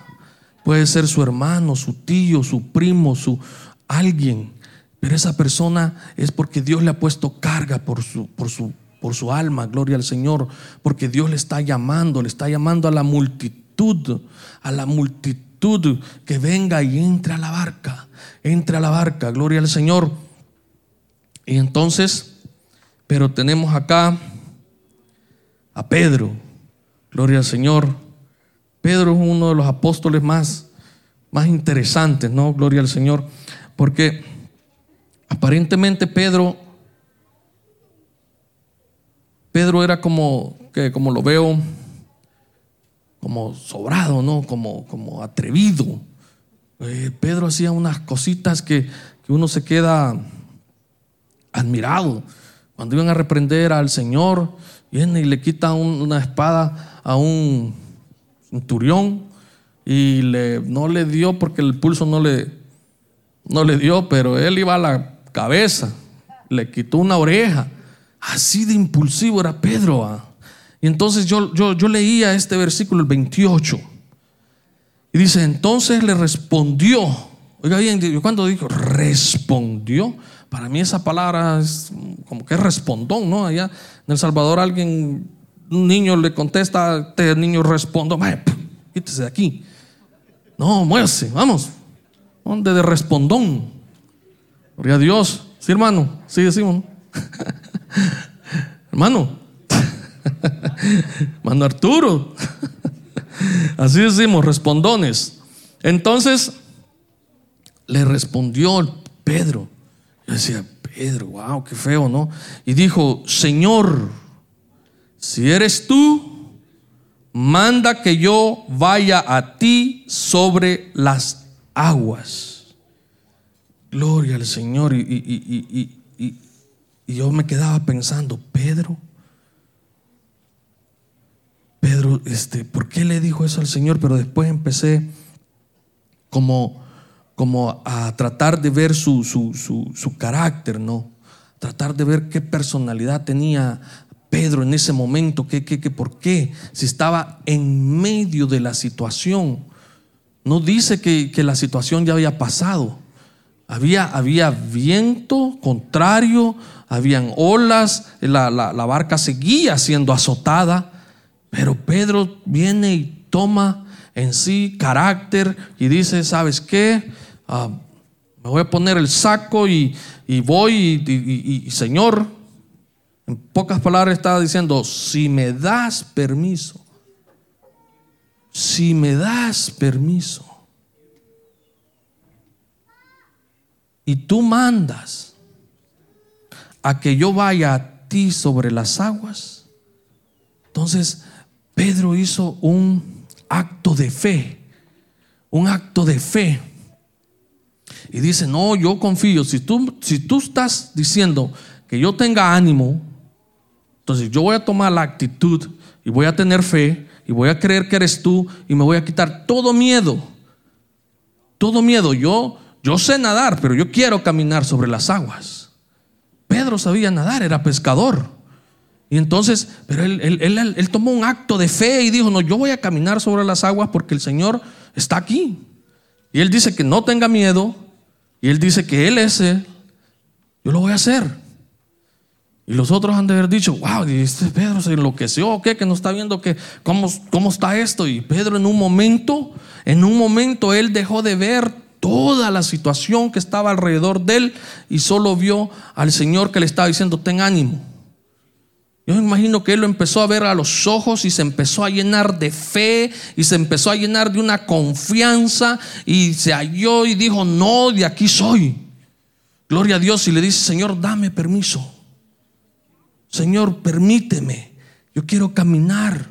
puede ser su hermano, su tío, su primo, su alguien, pero esa persona es porque Dios le ha puesto carga por su, por su, por su alma, gloria al Señor, porque Dios le está llamando, le está llamando a la multitud, a la multitud que venga y entre a la barca, entre a la barca, gloria al Señor. Y entonces, pero tenemos acá a Pedro. Gloria al Señor. Pedro es uno de los apóstoles más, más interesantes, ¿no? Gloria al Señor. Porque aparentemente Pedro, Pedro era como, que como lo veo, como sobrado, ¿no? Como, como atrevido. Eh, Pedro hacía unas cositas que, que uno se queda admirado. Cuando iban a reprender al Señor, Viene y le quita una espada a un centurión y le, no le dio porque el pulso no le, no le dio, pero él iba a la cabeza, le quitó una oreja. Así de impulsivo era Pedro. ¿ah? Y entonces yo, yo, yo leía este versículo, el 28. Y dice, entonces le respondió. Oiga bien, cuando dijo respondió, para mí esa palabra es como que es respondón, ¿no? Allá en El Salvador alguien, un niño le contesta, este niño responde, quítese de aquí. No, muévase, vamos. ¿Dónde de respondón? Gloria a Dios. Sí, hermano, sí decimos. hermano. hermano Arturo. Así decimos, respondones. Entonces le respondió Pedro. Yo decía, Pedro, wow, qué feo, ¿no? Y dijo, Señor, si eres tú, manda que yo vaya a ti sobre las aguas. Gloria al Señor. Y, y, y, y yo me quedaba pensando, Pedro, Pedro, este, ¿por qué le dijo eso al Señor? Pero después empecé como, como a tratar de ver su, su, su, su carácter, ¿no? Tratar de ver qué personalidad tenía Pedro en ese momento, qué, qué, qué, por qué, si estaba en medio de la situación. No dice que, que la situación ya había pasado. Había, había viento contrario, habían olas, la, la, la barca seguía siendo azotada. Pero Pedro viene y toma en sí carácter y dice, ¿sabes qué? Ah, me voy a poner el saco y, voy y, y, Señor, en pocas palabras estaba diciendo, si me das permiso, si me das permiso, y tú mandas a que yo vaya a ti sobre las aguas, entonces Pedro hizo un acto de fe, un acto de fe. Y dice, no, yo confío, si tú, si tú estás diciendo que yo tenga ánimo, entonces yo voy a tomar la actitud y voy a tener fe y voy a creer que eres tú y me voy a quitar todo miedo. Todo miedo. Yo, yo sé nadar, pero yo quiero caminar sobre las aguas. Pedro sabía nadar, era pescador. Y entonces, pero él, él, tomó un acto de fe y dijo, no, yo voy a caminar sobre las aguas porque el Señor está aquí. Y él dice que no tenga miedo. Y él dice que Él es. Yo lo voy a hacer. Y los otros han de haber dicho, wow, este Pedro se enloqueció, ¿o qué? Que no está viendo que, cómo, cómo está esto. Y Pedro en un momento, en un momento él dejó de ver toda la situación que estaba alrededor de él y solo vio al Señor que le estaba diciendo, ten ánimo. Yo me imagino que él lo empezó a ver a los ojos y se empezó a llenar de fe y se empezó a llenar de una confianza y se halló y dijo, no, de aquí soy. Gloria a Dios y le dice, Señor, dame permiso. Señor, permíteme. Yo quiero caminar.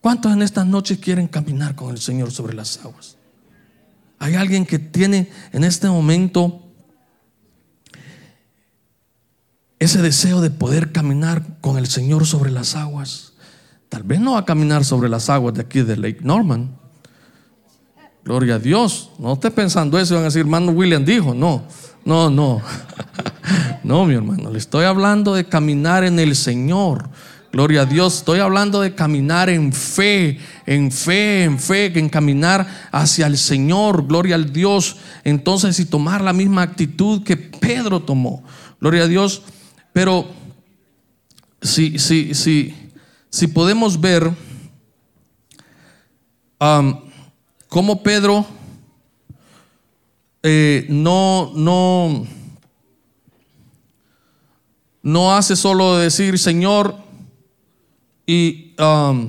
¿Cuántos en estas noches quieren caminar con el Señor sobre las aguas? Hay alguien que tiene en este momento ese deseo de poder caminar con el Señor sobre las aguas. Tal vez no va a caminar sobre las aguas de aquí de Lake Norman. Gloria a Dios. No esté pensando eso, van a decir, hermano William dijo. No, no, no. No, mi hermano, le estoy hablando de caminar en el Señor. Gloria a Dios, estoy hablando de caminar en fe, en fe, en fe, en caminar hacia el Señor, gloria al Dios. Entonces, y tomar la misma actitud que Pedro tomó. Gloria a Dios. Pero si, si, si, si podemos ver um, cómo Pedro eh, no, no, no hace solo decir Señor y um,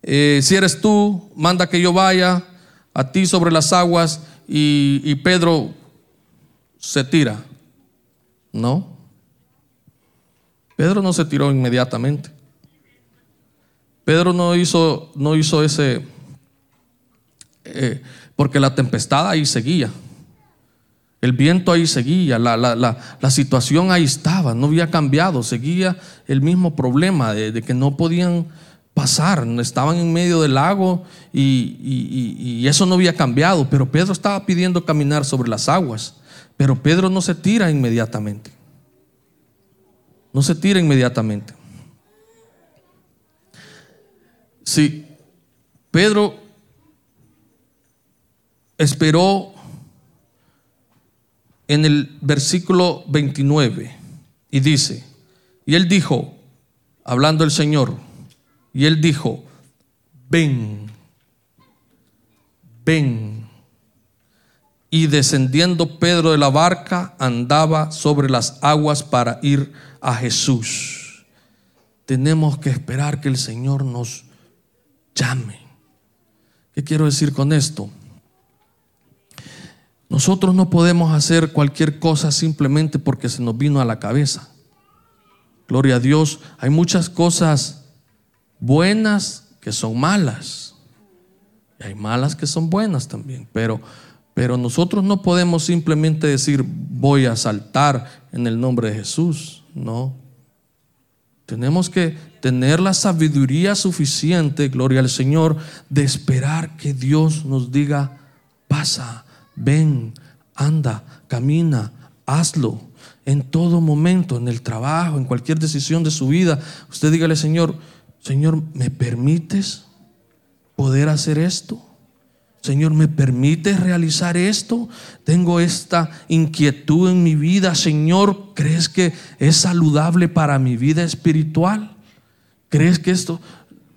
si eres tú, manda que yo vaya a ti sobre las aguas y Pedro se tira. No. Pedro no se tiró inmediatamente. Pedro no hizo, no hizo ese, eh, porque la tempestad ahí seguía. El viento ahí seguía, la, la, la, situación ahí estaba, no había cambiado, seguía el mismo problema de, que no podían pasar, estaban en medio del lago y, y, eso no había cambiado, pero Pedro estaba pidiendo caminar sobre las aguas, pero Pedro no se tira inmediatamente. No se tira inmediatamente. Si Pedro esperó en el versículo 29 y dice, y él dijo, hablando el Señor, y él dijo, ven, ven. Y descendiendo Pedro de la barca, andaba sobre las aguas para ir a Jesús. Tenemos que esperar que el Señor nos llame. ¿Qué quiero decir con esto? Nosotros no podemos hacer cualquier cosa simplemente porque se nos vino a la cabeza. Gloria a Dios. Hay muchas cosas buenas que son malas. Y hay malas que son buenas también. Pero Pero nosotros no podemos simplemente decir voy a saltar en el nombre de Jesús. No. Tenemos que tener la sabiduría suficiente, gloria al Señor, de esperar que Dios nos diga, pasa, ven, anda, camina, hazlo. En todo momento, en el trabajo, en cualquier decisión de su vida, usted dígale, Señor, Señor, ¿me permites poder hacer esto? Señor, ¿me permites realizar esto? Tengo esta inquietud en mi vida. Señor, ¿crees que es saludable para mi vida espiritual? ¿Crees que esto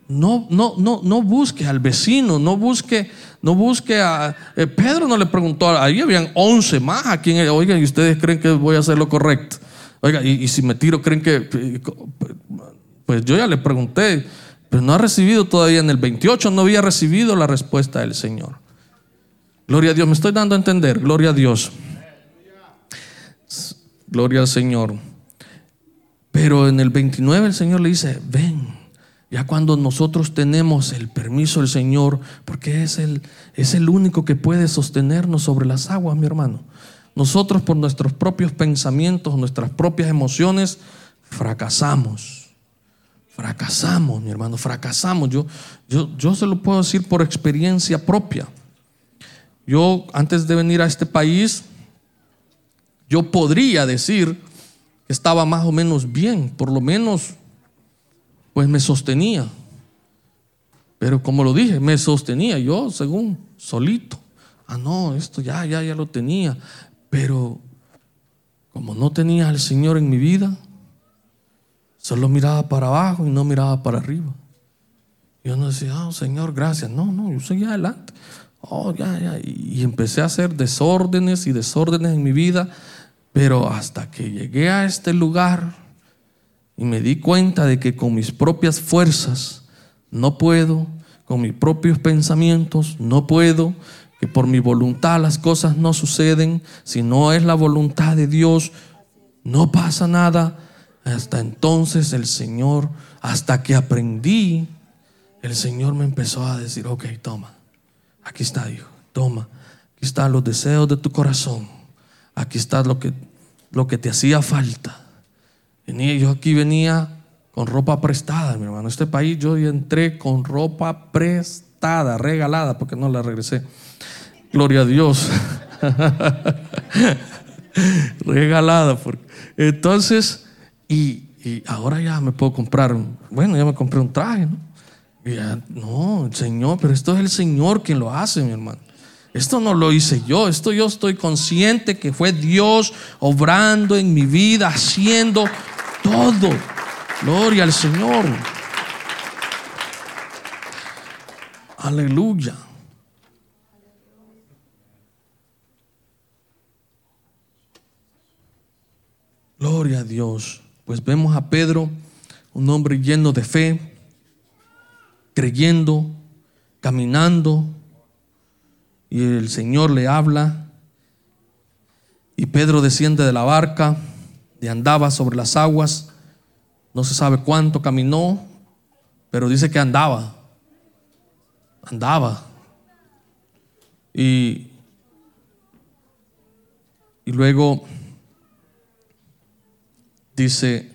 no no no no busque al vecino, no busque no busque a eh, Pedro no le preguntó, ahí habían 11 más a quien oigan, ¿y ustedes creen que voy a hacer lo correcto? Oiga, y, y si me tiro creen que pues yo ya le pregunté pero no ha recibido todavía en el 28, no había recibido la respuesta del Señor. Gloria a Dios, me estoy dando a entender, gloria a Dios. Gloria al Señor. Pero en el 29 el Señor le dice, ven. Ya cuando nosotros tenemos el permiso del Señor, porque es el, es el único que puede sostenernos sobre las aguas, mi hermano. Nosotros por nuestros propios pensamientos, nuestras propias emociones, fracasamos. Fracasamos, mi hermano, fracasamos. Yo, yo, yo se lo puedo decir por experiencia propia. Yo, antes de venir a este país, yo podría decir que estaba más o menos bien, por lo menos, pues me sostenía. Pero como lo dije, me sostenía yo según solito. Ah, no, esto ya, ya, ya lo tenía. Pero como no tenía al Señor en mi vida, Solo miraba para abajo y no miraba para arriba. Yo no decía, oh, Señor, gracias. No, no, yo seguía adelante. Oh, ya, ya. Y empecé a hacer desórdenes y desórdenes en mi vida. Pero hasta que llegué a este lugar y me di cuenta de que con mis propias fuerzas no puedo, con mis propios pensamientos no puedo, que por mi voluntad las cosas no suceden, si no es la voluntad de Dios, no pasa nada hasta entonces el Señor, hasta que aprendí, el Señor me empezó a decir, ok, toma, aquí está, hijo, toma, aquí están los deseos de tu corazón, aquí está lo que, lo que te hacía falta. Venía, yo aquí venía con ropa prestada, mi hermano. Este país yo entré con ropa prestada, regalada, porque no la regresé. Gloria a Dios. regalada. Entonces, y, ahora ya me puedo comprar, bueno, ya me compré un traje, ¿no? no, Señor, pero esto es el Señor quien lo hace, mi hermano. Esto no lo hice yo, esto yo estoy consciente que fue Dios obrando en mi vida, haciendo todo. Gloria al Señor. Aleluya. Gloria a Dios. Pues vemos a Pedro, un hombre lleno de fe, creyendo, caminando, y el Señor le habla, y Pedro desciende de la barca, y andaba sobre las aguas, no se sabe cuánto caminó, pero dice que andaba, andaba. Y, y luego Dice,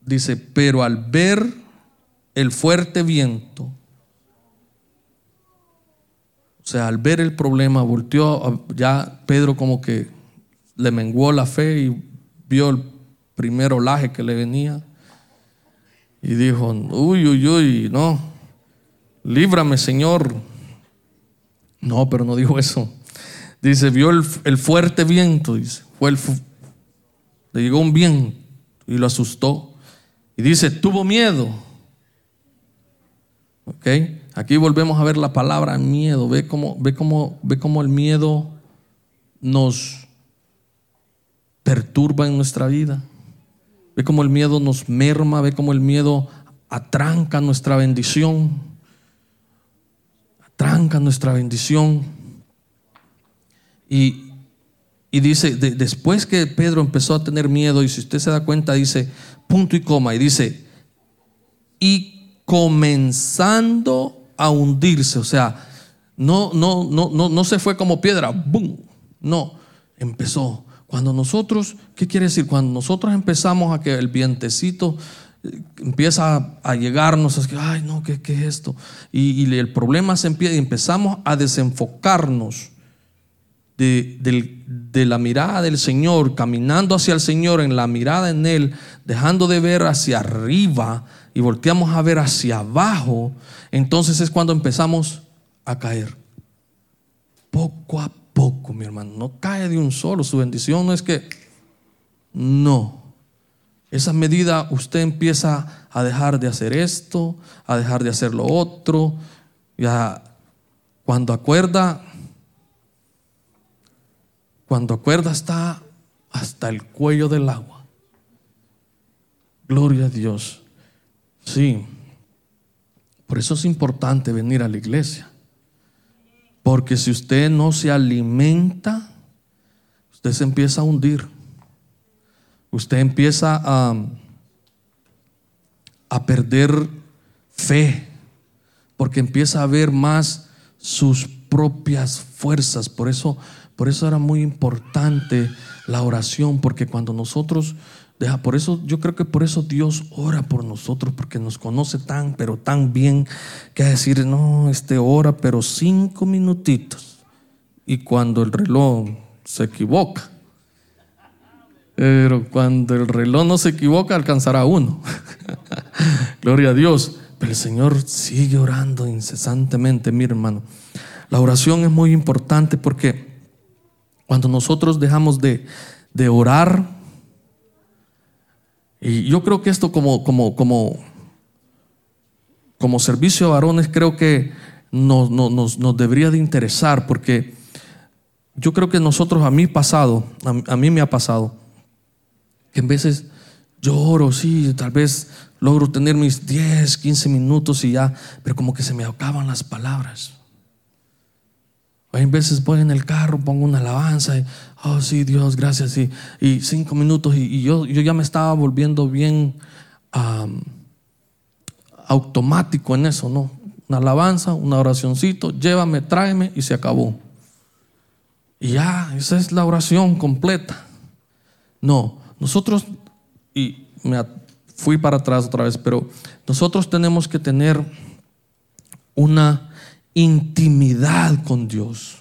dice, pero al ver el fuerte viento, o sea, al ver el problema, volteó, ya Pedro como que le menguó la fe y vio el primer olaje que le venía y dijo, uy, uy, uy, no, líbrame Señor. No, pero no dijo eso. Dice, vio el, fuerte viento, dice, fue el, le llegó un viento y lo asustó. Y dice, tuvo miedo. ¿Ok? Aquí volvemos a ver la palabra miedo. Ve cómo, ve cómo, ve cómo el miedo nos perturba en nuestra vida. Ve cómo el miedo nos merma, ve cómo el miedo atranca nuestra bendición. Atranca nuestra bendición. Y, dice, después que Pedro empezó a tener miedo, y si usted se da cuenta, dice punto y coma, y dice, y comenzando a hundirse. O sea, no, no, no, no, no se fue como piedra, ¡boom! No, empezó. Cuando nosotros, ¿qué quiere decir? Cuando nosotros empezamos a que el vientecito eh, empieza a llegarnos, es que, ay, no, ¿qué, qué es esto? Y, el problema se empieza y empezamos a desenfocarnos de, de, la mirada del Señor, caminando hacia el Señor, en la mirada en Él, dejando de ver hacia arriba y volteamos a ver hacia abajo, entonces es cuando empezamos a caer. Poco a poco, mi hermano. No cae de un solo. Su bendición no es que... No. Esa medida usted empieza a dejar de hacer esto, a dejar de hacer lo otro. Ya cuando acuerda, cuando acuerda está hasta el cuello del agua. Gloria a Dios. Sí. Por eso es importante venir a la iglesia. Porque si usted no se alimenta, usted se empieza a hundir. Usted empieza a, a perder fe. Porque empieza a ver más sus propias fuerzas. Por eso, por eso era muy importante la oración. Porque cuando nosotros Deja, por eso, yo creo que por eso Dios ora por nosotros, porque nos conoce tan, pero tan bien, que a decir, no, este ora, pero cinco minutitos. Y cuando el reloj se equivoca, pero cuando el reloj no se equivoca, alcanzará uno. Gloria a Dios. Pero el Señor sigue orando incesantemente, mi hermano. La oración es muy importante porque cuando nosotros dejamos de, de orar, y yo creo que esto como, como, como, como servicio a varones creo que nos, nos, nos, debería de interesar porque yo creo que nosotros, a mí pasado, a, mí me ha pasado, que en veces yo oro, sí, tal vez logro tener mis 10, 15 minutos y ya, pero como que se me acaban las palabras. Hay veces voy en el carro, pongo una alabanza y, oh sí, Dios, gracias. Y, y cinco minutos y, yo, yo, ya me estaba volviendo bien automático en eso, ¿no? Una alabanza, una oracioncito, llévame, tráeme y se acabó. Y ya, esa es la oración completa. No, nosotros, y me fui para atrás otra vez, pero nosotros tenemos que tener una intimidad con Dios.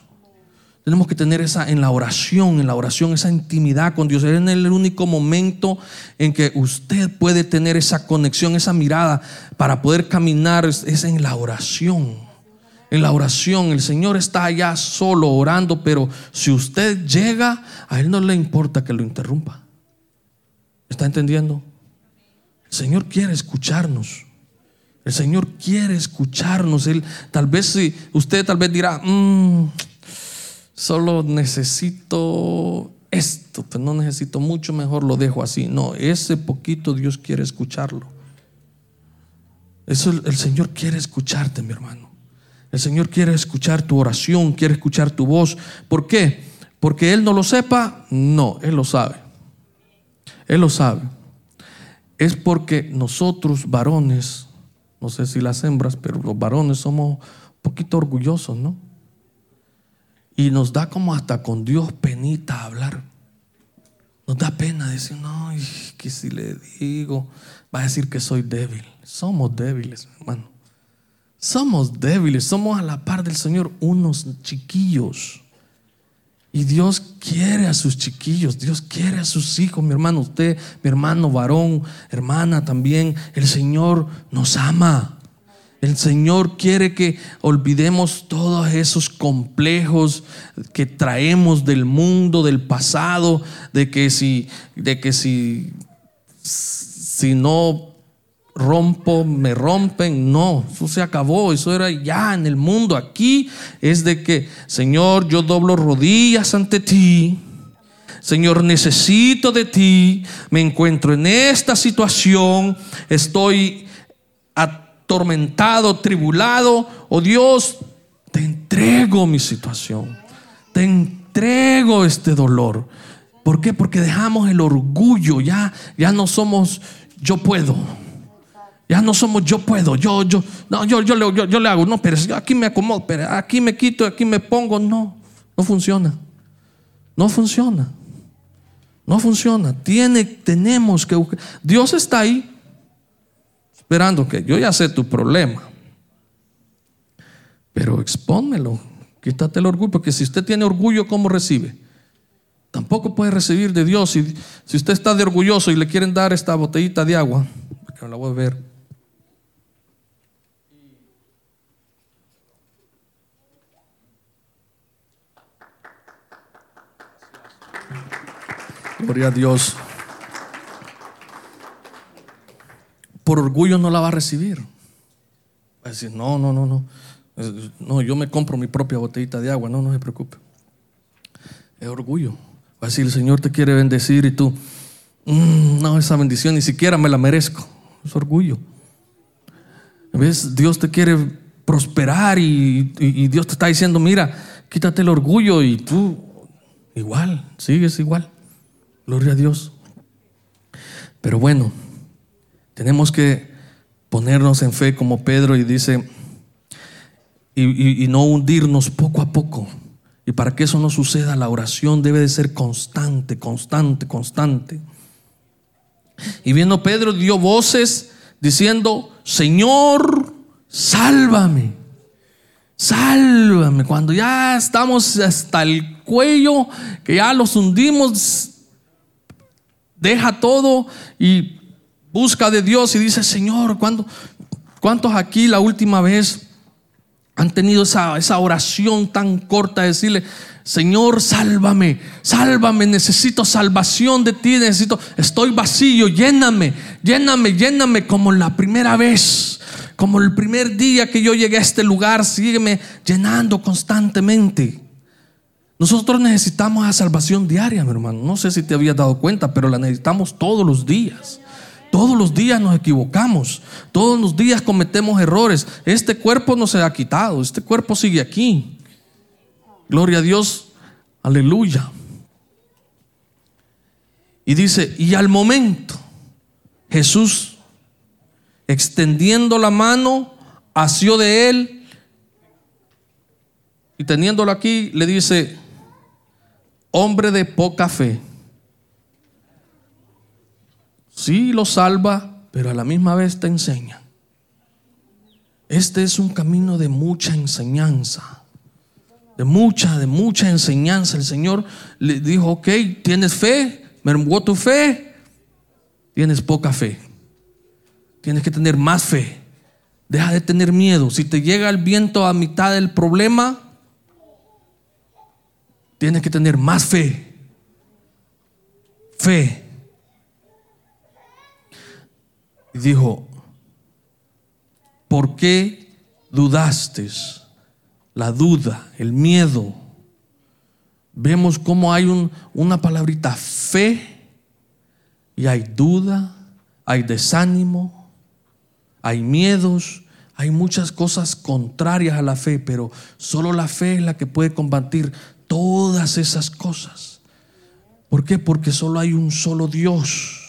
Tenemos que tener esa en la oración, en la oración, esa intimidad con Dios. Es en el único momento en que usted puede tener esa conexión, esa mirada para poder caminar, es, en la oración. En la oración, el Señor está allá solo orando, pero si usted llega, a Él no le importa que lo interrumpa. ¿Está entendiendo? El Señor quiere escucharnos. El Señor quiere escucharnos. Él, tal vez si usted tal vez dirá, mm, solo necesito esto, pero no necesito mucho, mejor lo dejo así. No, ese poquito Dios quiere escucharlo. Eso el Señor quiere escucharte, mi hermano. El Señor quiere escuchar tu oración, quiere escuchar tu voz. ¿Por qué? Porque Él no lo sepa. No, Él lo sabe. Él lo sabe. Es porque nosotros, varones, no sé si las hembras, pero los varones somos un poquito orgullosos, ¿no? Y nos da como hasta con Dios penita hablar. Nos da pena decir, no, que si le digo, va a decir que soy débil. Somos débiles, hermano. Somos débiles, somos a la par del Señor unos chiquillos. Y Dios quiere a sus chiquillos, Dios quiere a sus hijos, mi hermano, usted, mi hermano, varón, hermana también. El Señor nos ama. El Señor quiere que olvidemos todos esos complejos que traemos del mundo, del pasado, de que si, de que si, si no rompo, me rompen. No, eso se acabó, eso era ya en el mundo. Aquí es de que, Señor, yo doblo rodillas ante ti. Señor, necesito de ti. Me encuentro en esta situación. Estoy atormentado, tribulado. Oh Dios, te entrego mi situación. Te entrego este dolor. ¿Por qué? Porque dejamos el orgullo. Ya, ya no somos yo puedo Ya no somos yo puedo, yo, yo, no, yo, yo, yo, yo le hago, no, pero aquí me acomodo, pero aquí me quito, aquí me pongo. No, no funciona. No funciona. No funciona. Tiene, tenemos que buscar. Dios está ahí esperando que yo ya sé tu problema. Pero expónmelo. Quítate el orgullo, porque si usted tiene orgullo, ¿cómo recibe? Tampoco puede recibir de Dios. Si, si usted está de orgulloso y le quieren dar esta botellita de agua, que la voy a ver. Gloria a Dios. Por orgullo no la va a recibir. Va a decir, no, no, no, no. No, yo me compro mi propia botellita de agua. No, no se preocupe. Es orgullo. Va a decir, el Señor te quiere bendecir y tú, "Mm, no, esa bendición ni siquiera me la merezco. Es orgullo. ¿Ves? Dios te quiere prosperar y- y Dios te está diciendo, mira, quítate el orgullo y tú igual, sigues igual. Gloria a Dios. Pero bueno, tenemos que ponernos en fe como Pedro y dice, y, y- no hundirnos poco a poco. Y para que eso no suceda, la oración debe de ser constante, constante, constante. Y viendo Pedro dio voces diciendo, Señor, sálvame, sálvame. Cuando ya estamos hasta el cuello, que ya los hundimos, deja todo y busca de Dios y dice, Señor, ¿cuándo- ¿cuántos aquí la última vez han tenido esa, esa oración tan corta de decirle, Señor, sálvame, sálvame, necesito salvación de ti, necesito, estoy vacío, lléname, lléname, lléname como la primera vez, como el primer día que yo llegué a este lugar, sígueme llenando constantemente. Nosotros necesitamos la salvación diaria, mi hermano. No sé si te habías dado cuenta, pero la necesitamos todos los días. Todos los días nos equivocamos. Todos los días cometemos errores. Este cuerpo no se ha quitado. Este cuerpo sigue aquí. Gloria a Dios. Aleluya. Y dice, y al momento Jesús, extendiendo la mano, asió de él y teniéndolo aquí, le dice, hombre de poca fe. Sí lo salva, pero a la misma vez te enseña. Este es un camino de mucha enseñanza. De mucha, de mucha enseñanza. El Señor le dijo, ok, tienes fe, mermó tu fe, tienes poca fe. Tienes que tener más fe. Deja de tener miedo. Si te llega el viento a mitad del problema, tienes que tener más fe. Fe. Y dijo, ¿por qué dudaste? La duda, el miedo. Vemos cómo hay un- una palabrita fe y hay duda, hay desánimo, hay miedos, hay muchas cosas contrarias a la fe, pero solo la fe es la que puede combatir todas esas cosas. ¿Por qué? Porque solo hay un solo Dios.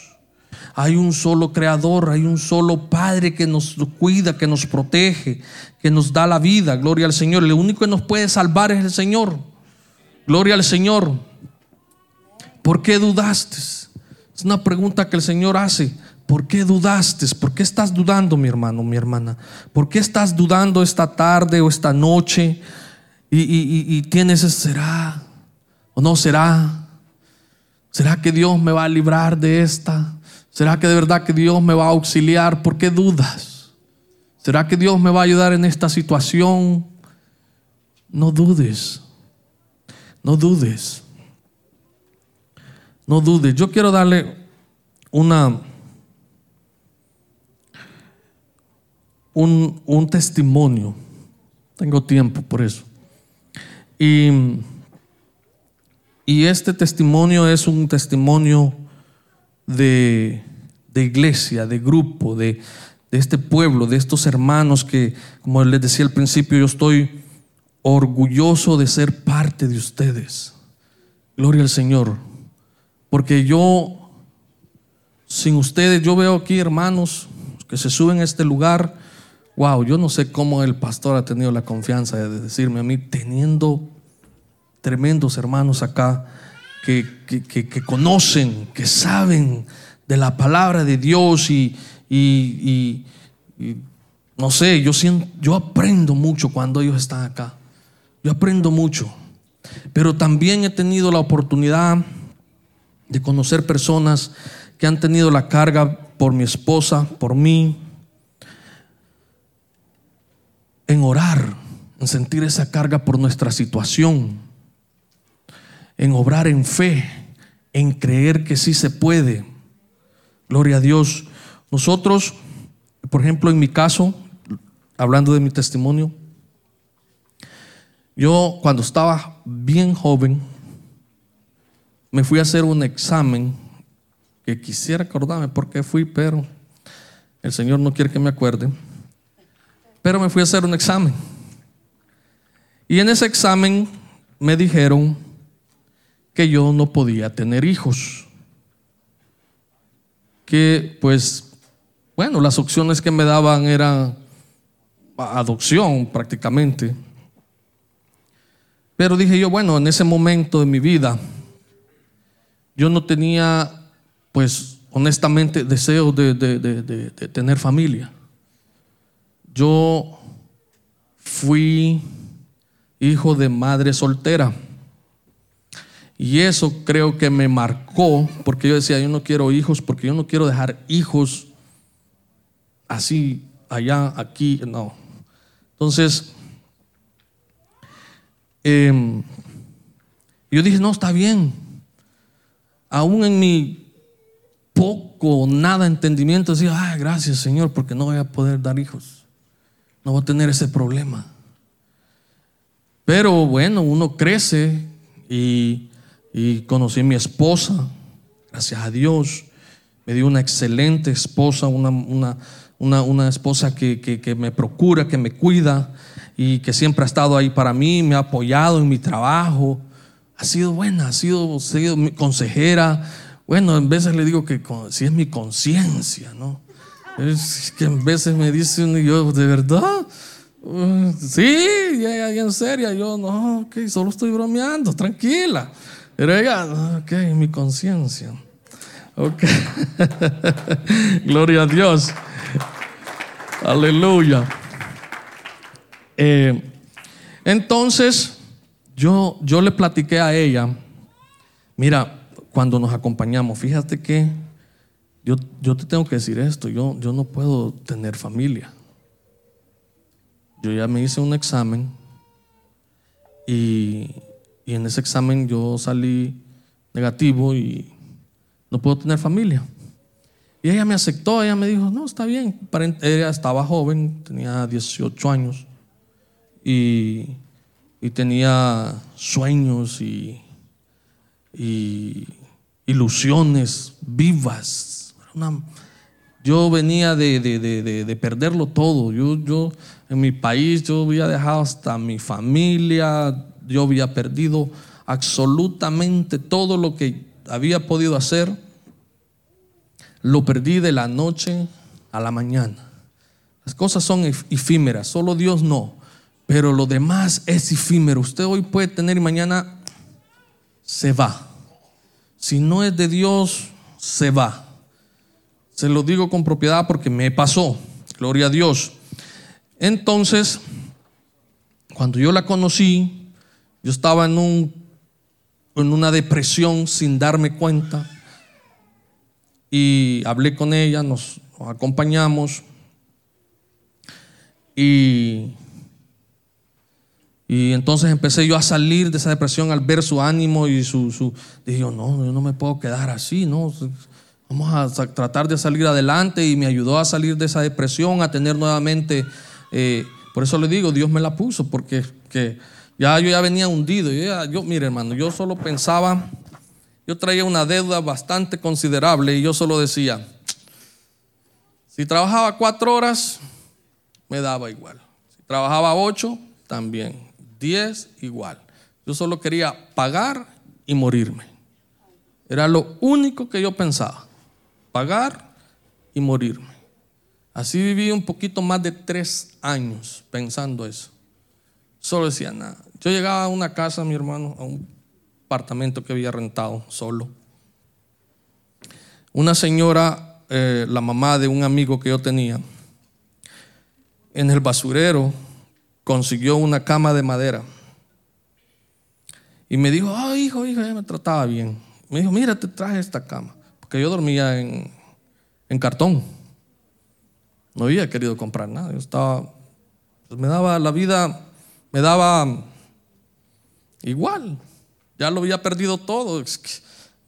Hay un solo creador, hay un solo Padre que nos cuida, que nos protege, que nos da la vida. Gloria al Señor. El único que nos puede salvar es el Señor. Gloria al Señor. ¿Por qué dudaste? Es una pregunta que el Señor hace. ¿Por qué dudaste? ¿Por qué estás dudando, mi hermano, mi hermana? ¿Por qué estás dudando esta tarde o esta noche? Y, y- y- tienes, ¿será o no será? ¿Será que Dios me va a librar de esta? ¿Será que de verdad que Dios me va a auxiliar? ¿Por qué dudas? ¿Será que Dios me va a ayudar en esta situación? No dudes. No dudes. No dudes. Yo quiero darle una un, un testimonio. Tengo tiempo por eso. Y, y este testimonio es un testimonio de, de iglesia, de grupo, de, de este pueblo, de estos hermanos que, como les decía al principio, yo estoy orgulloso de ser parte de ustedes. Gloria al Señor. Porque yo, sin ustedes, yo veo aquí hermanos que se suben a este lugar. Wow, yo no sé cómo el pastor ha tenido la confianza de decirme a mí, teniendo tremendos hermanos acá que, que, conocen, que saben de la palabra de Dios y, y, y, no sé, yo, siento, yo aprendo mucho cuando ellos están acá. Yo aprendo mucho. Pero también he tenido la oportunidad de conocer personas que han tenido la carga por mi esposa, por mí, en orar, en sentir esa carga por nuestra situación, en obrar en fe, en creer que sí se puede. Gloria a Dios. Nosotros, por ejemplo, en mi caso, hablando de mi testimonio, yo cuando estaba bien joven, me fui a hacer un examen que quisiera acordarme por qué fui, pero el Señor no quiere que me acuerde. Pero me fui a hacer un examen. Y en ese examen me dijeron que yo no podía tener hijos. Que pues, bueno, las opciones que me daban eran adopción prácticamente. Pero dije yo, bueno, en ese momento de mi vida, yo no tenía, pues, honestamente, deseo de, de tener familia. Yo fui hijo de madre soltera. Y eso creo que me marcó, porque yo decía, yo no quiero hijos, porque yo no quiero dejar hijos así, allá, aquí, no. Entonces, em, yo dije, no, está bien. Aún en mi poco o nada entendimiento, decía, ah, gracias Señor, porque no voy a poder dar hijos. No voy a tener ese problema. Pero bueno, uno crece y, conocí a mi esposa, gracias a Dios. Me dio una excelente esposa, una, una una, esposa que, me procura, que me cuida y que siempre ha estado ahí para mí, me ha apoyado en mi trabajo. Ha sido buena, ha sido, sido mi consejera. Bueno, en veces le digo que si es mi conciencia, ¿no? Es que en veces me dicen, yo, ¿de verdad? Uh, sí, ya, en serio, yo no, ok, solo estoy bromeando, tranquila. Pero ella, ok, mi conciencia. Ok. Gloria a Dios. Aleluya. Eh, entonces, yo, yo le platiqué a ella, mira, cuando nos acompañamos, fíjate que yo, yo te tengo que decir esto, yo, yo no puedo tener familia. Yo ya me hice un examen y, y en ese examen yo salí negativo y no puedo tener familia. Y ella me aceptó, ella me dijo, no, está bien. Ella estaba joven, tenía 18 años y, tenía sueños y, ilusiones vivas. Yo venía de, perderlo todo. Yo, yo, en mi país, yo había dejado hasta mi familia, yo había perdido absolutamente todo lo que había podido hacer lo perdí de la noche a la mañana. Las cosas son efímeras, solo Dios no, pero lo demás es efímero. Usted hoy puede tener y mañana se va. Si no es de Dios, se va. Se lo digo con propiedad porque me pasó. Gloria a Dios. Entonces, cuando yo la conocí, yo estaba en, un, en una depresión sin darme cuenta y hablé con ella, nos, acompañamos y, y entonces empecé yo a salir de esa depresión al ver su ánimo y su... su dije yo, no, yo no me puedo quedar así, ¿no? Vamos a tratar de salir adelante y me ayudó a salir de esa depresión, a tener nuevamente... Eh, por eso le digo, Dios me la puso, porque que ya yo ya venía hundido. Yo, yo, mire hermano, yo solo pensaba yo traía una deuda bastante considerable y yo solo decía, si trabajaba cuatro horas, me daba igual. Si trabajaba ocho, también. Diez, igual. Yo solo quería pagar y morirme. Era lo único que yo pensaba. Pagar y morirme. Así viví un poquito más de tres años pensando eso. Solo decía nada. Yo llegaba a una casa, mi hermano, a un apartamento que había rentado solo. Una señora, eh, la mamá de un amigo que yo tenía, en el basurero consiguió una cama de madera. Y me dijo, ay, hijo, hijo, ella me trataba bien. Me dijo, mira, te traje esta cama. Porque yo dormía en, en cartón. No había querido comprar nada. Yo estaba, pues me daba la vida, me daba igual. Ya lo había perdido todo.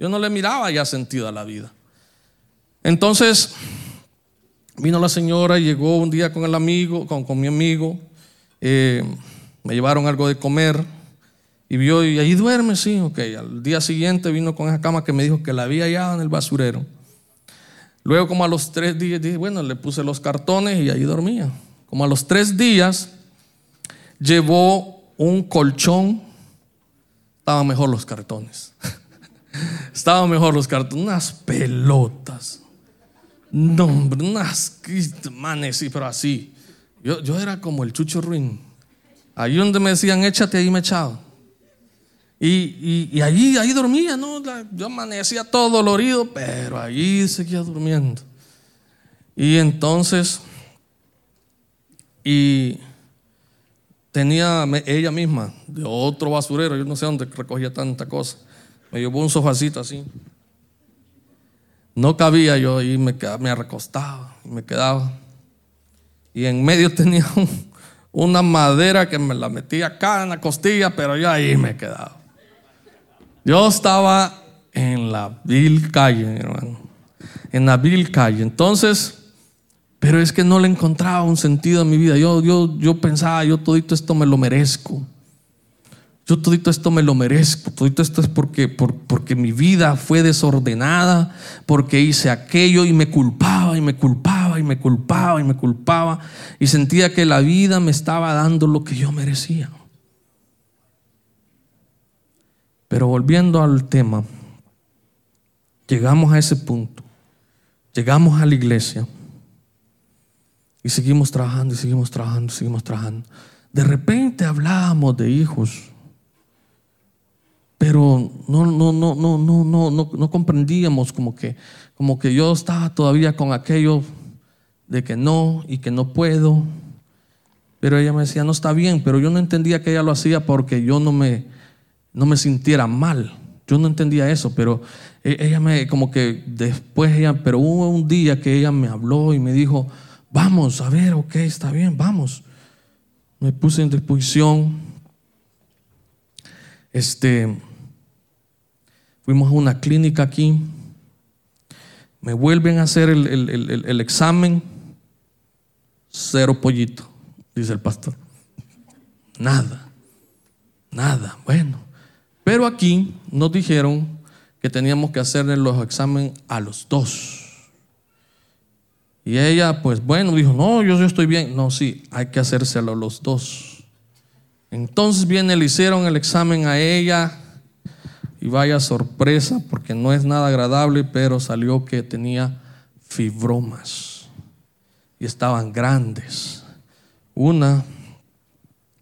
Yo no le miraba ya sentido a la vida. Entonces, vino la señora, llegó un día con el amigo, con, con mi amigo. Eh, me llevaron algo de comer y vio, y ahí duerme, sí, ok. Al día siguiente vino con esa cama que me dijo que la había hallado en el basurero. Luego, como a los tres días, dije, bueno, le puse los cartones y ahí dormía. Como a los tres días, llevó un colchón. Estaban mejor los cartones. Estaban mejor los cartones. Unas pelotas. No, unas manes, pero así. Yo, yo era como el Chucho Ruin. Ahí donde me decían, échate, ahí me echaba. Y, y, allí, ahí dormía, ¿no? Yo amanecía todo dolorido, pero allí seguía durmiendo. Y entonces, y tenía ella misma, de otro basurero, yo no sé dónde recogía tanta cosa, me llevó un sofacito así. No cabía yo y me, me recostaba me quedaba. Y en medio tenía una madera que me la metía acá en la costilla, pero yo ahí me quedaba. Yo estaba en la vil calle, hermano. En la vil calle. Entonces, pero es que no le encontraba un sentido a mi vida. Yo, yo, yo pensaba, yo todito esto me lo merezco. Yo todito esto me lo merezco. Todito esto es porque, porque mi vida fue desordenada, porque hice aquello y me culpaba y me culpaba y me culpaba y me culpaba. Y sentía que la vida me estaba dando lo que yo merecía. Pero volviendo al tema, llegamos a ese punto, llegamos a la iglesia y seguimos trabajando y seguimos trabajando, seguimos trabajando. De repente hablábamos de hijos, pero no, no, no, no, no, no, no, no comprendíamos como que, como que yo estaba todavía con aquello de que no y que no puedo. Pero ella me decía, no está bien, pero yo no entendía que ella lo hacía porque yo no me, no me sintiera mal. Yo no entendía eso, pero e-, ella me, como que después ella, pero hubo un día que ella me habló y me dijo, vamos, a ver, ok, está bien, vamos. Me puse en disposición. Este, fuimos a una clínica aquí. Me vuelven a hacer el, el examen. Cero pollito, dice el pastor. Nada, nada. Bueno, pero aquí nos dijeron que teníamos que hacerle los exámenes a los dos. Y ella, pues bueno, dijo, no, yo, yo estoy bien. No, sí, hay que hacérselo a los dos. Entonces viene, le hicieron el examen a ella y vaya sorpresa, porque no es nada agradable, pero salió que tenía fibromas y estaban grandes. Una,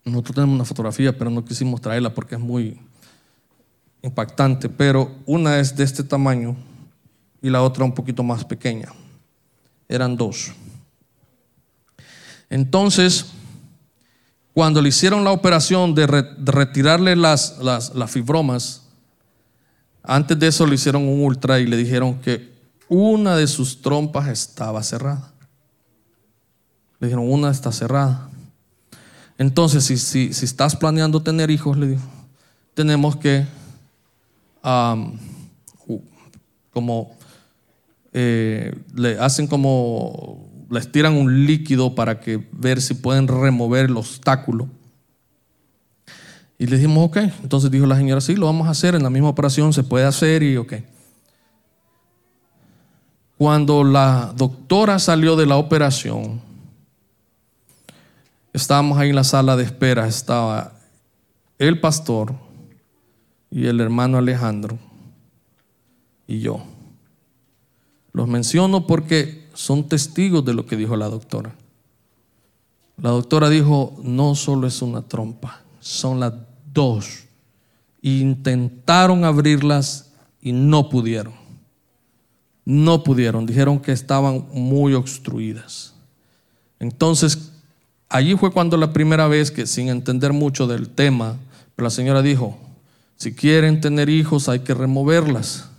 nosotros tenemos una fotografía, pero no quisimos traerla porque es muy, impactante, pero una es de este tamaño y la otra un poquito más pequeña. Eran dos. Entonces, cuando le hicieron la operación de, retirarle las, las, fibromas, antes de eso le hicieron un ultra y le dijeron que una de sus trompas estaba cerrada. Le dijeron, una está cerrada. Entonces, si, si, si estás planeando tener hijos, le dijo, tenemos que como eh, le hacen como, les tiran un líquido para que ver si pueden remover el obstáculo. Y le dijimos, ok. Entonces dijo la señora, sí, lo vamos a hacer en la misma operación, se puede hacer y ok. Cuando la doctora salió de la operación, estábamos ahí en la sala de espera, estaba el pastor, y el hermano Alejandro y yo. Los menciono porque son testigos de lo que dijo la doctora. La doctora dijo, no solo es una trompa, son las dos. Intentaron abrirlas y no pudieron. No pudieron, dijeron que estaban muy obstruidas. Entonces, allí fue cuando la primera vez que sin entender mucho del tema, la señora dijo, si quieren tener hijos hay que removerlas.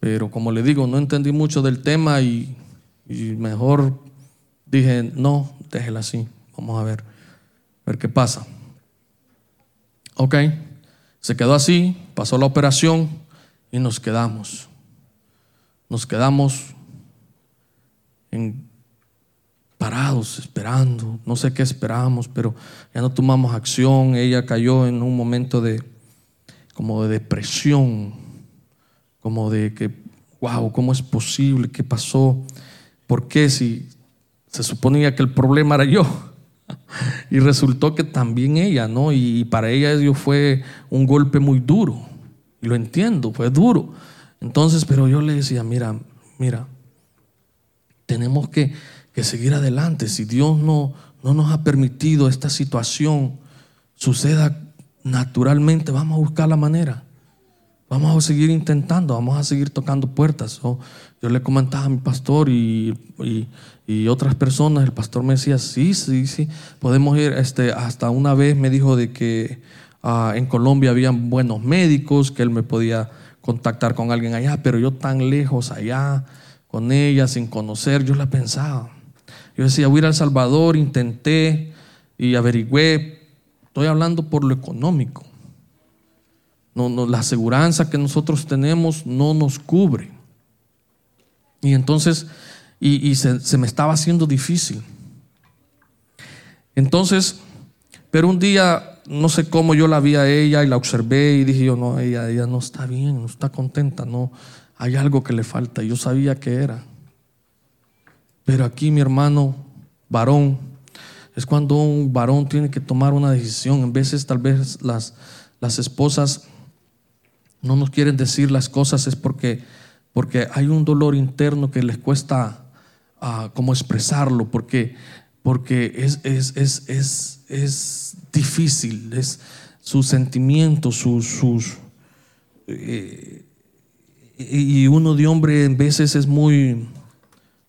Pero como le digo, no entendí mucho del tema y, mejor dije, no, déjela así, vamos a ver, a ver qué pasa. Ok, se quedó así, pasó la operación y nos quedamos. Nos quedamos en, parados, esperando, no sé qué esperábamos, pero ya no tomamos acción, ella cayó en un momento de como de depresión, como de que, wow, ¿cómo es posible? ¿Qué pasó? ¿Por qué si se suponía que el problema era yo? Y resultó que también ella, ¿no? Y para ella eso fue un golpe muy duro. Y lo entiendo, fue duro. Entonces, pero yo le decía, mira, mira, tenemos que, que seguir adelante. Si Dios no, no nos ha permitido esta situación suceda naturalmente, vamos a buscar la manera. Vamos a seguir intentando, vamos a seguir tocando puertas. yo le comentaba a mi pastor y, otras personas, el pastor me decía, sí, sí, sí, podemos ir, este, hasta una vez me dijo de que ah, en Colombia habían buenos médicos, que él me podía contactar con alguien allá, pero yo tan lejos allá, con ella, sin conocer, yo la pensaba. Yo decía, voy a ir a Salvador, intenté y averigüé, estoy hablando por lo económico no, la aseguranza que nosotros tenemos no nos cubre. Y entonces, y, se, me estaba haciendo difícil. Entonces, pero un día, no sé cómo yo la vi a ella y la observé y dije yo, no, ella, ella no está bien, no está contenta, no, hay algo que le falta. Yo sabía que era. Pero aquí mi hermano, varón, es cuando un varón tiene que tomar una decisión. En veces tal vez las, las esposas no nos quieren decir las cosas es porque, porque hay un dolor interno que les cuesta uh, como expresarlo, porque, porque es, es, es, es, difícil, es sus sentimientos, sus... sus eh, y uno de hombre en veces es muy,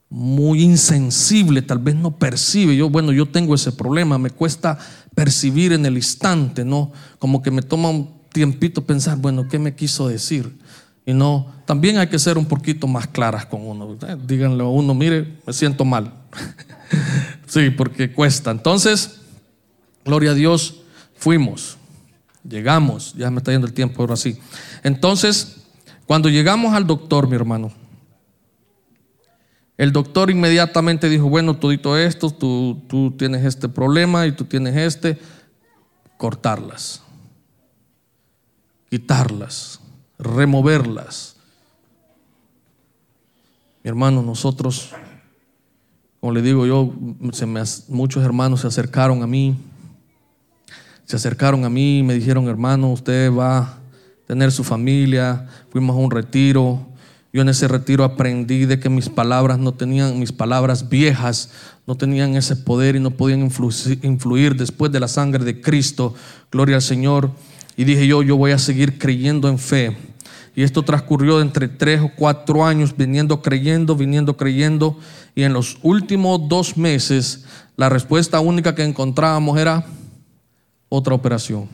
muy insensible, tal vez no percibe. Yo, bueno, yo tengo ese problema, me cuesta percibir en el instante, ¿no? Como que me toma un tiempito pensar, bueno, ¿qué me quiso decir? Y no, también hay que ser un poquito más claras con uno. Díganle a uno, mire, me siento mal. sí, porque cuesta. Entonces, gloria a Dios, fuimos, llegamos, ya me está yendo el tiempo ahora sí. Entonces, cuando llegamos al doctor, mi hermano, el doctor inmediatamente dijo, bueno, todito esto, tú, tú tienes este problema y tú tienes este, cortarlas quitarlas, removerlas. Mi hermano, nosotros, como le digo yo, muchos hermanos se acercaron a mí, se acercaron a mí y me dijeron, hermano, usted va a tener su familia, fuimos a un retiro. Yo en ese retiro aprendí de que mis palabras no tenían, mis palabras viejas no tenían ese poder y no podían influir después de la sangre de Cristo. Gloria al Señor. Y dije yo, yo voy a seguir creyendo en fe. Y esto transcurrió entre tres o cuatro años, viniendo creyendo, viniendo creyendo. Y en los últimos dos meses, la respuesta única que encontrábamos era otra operación.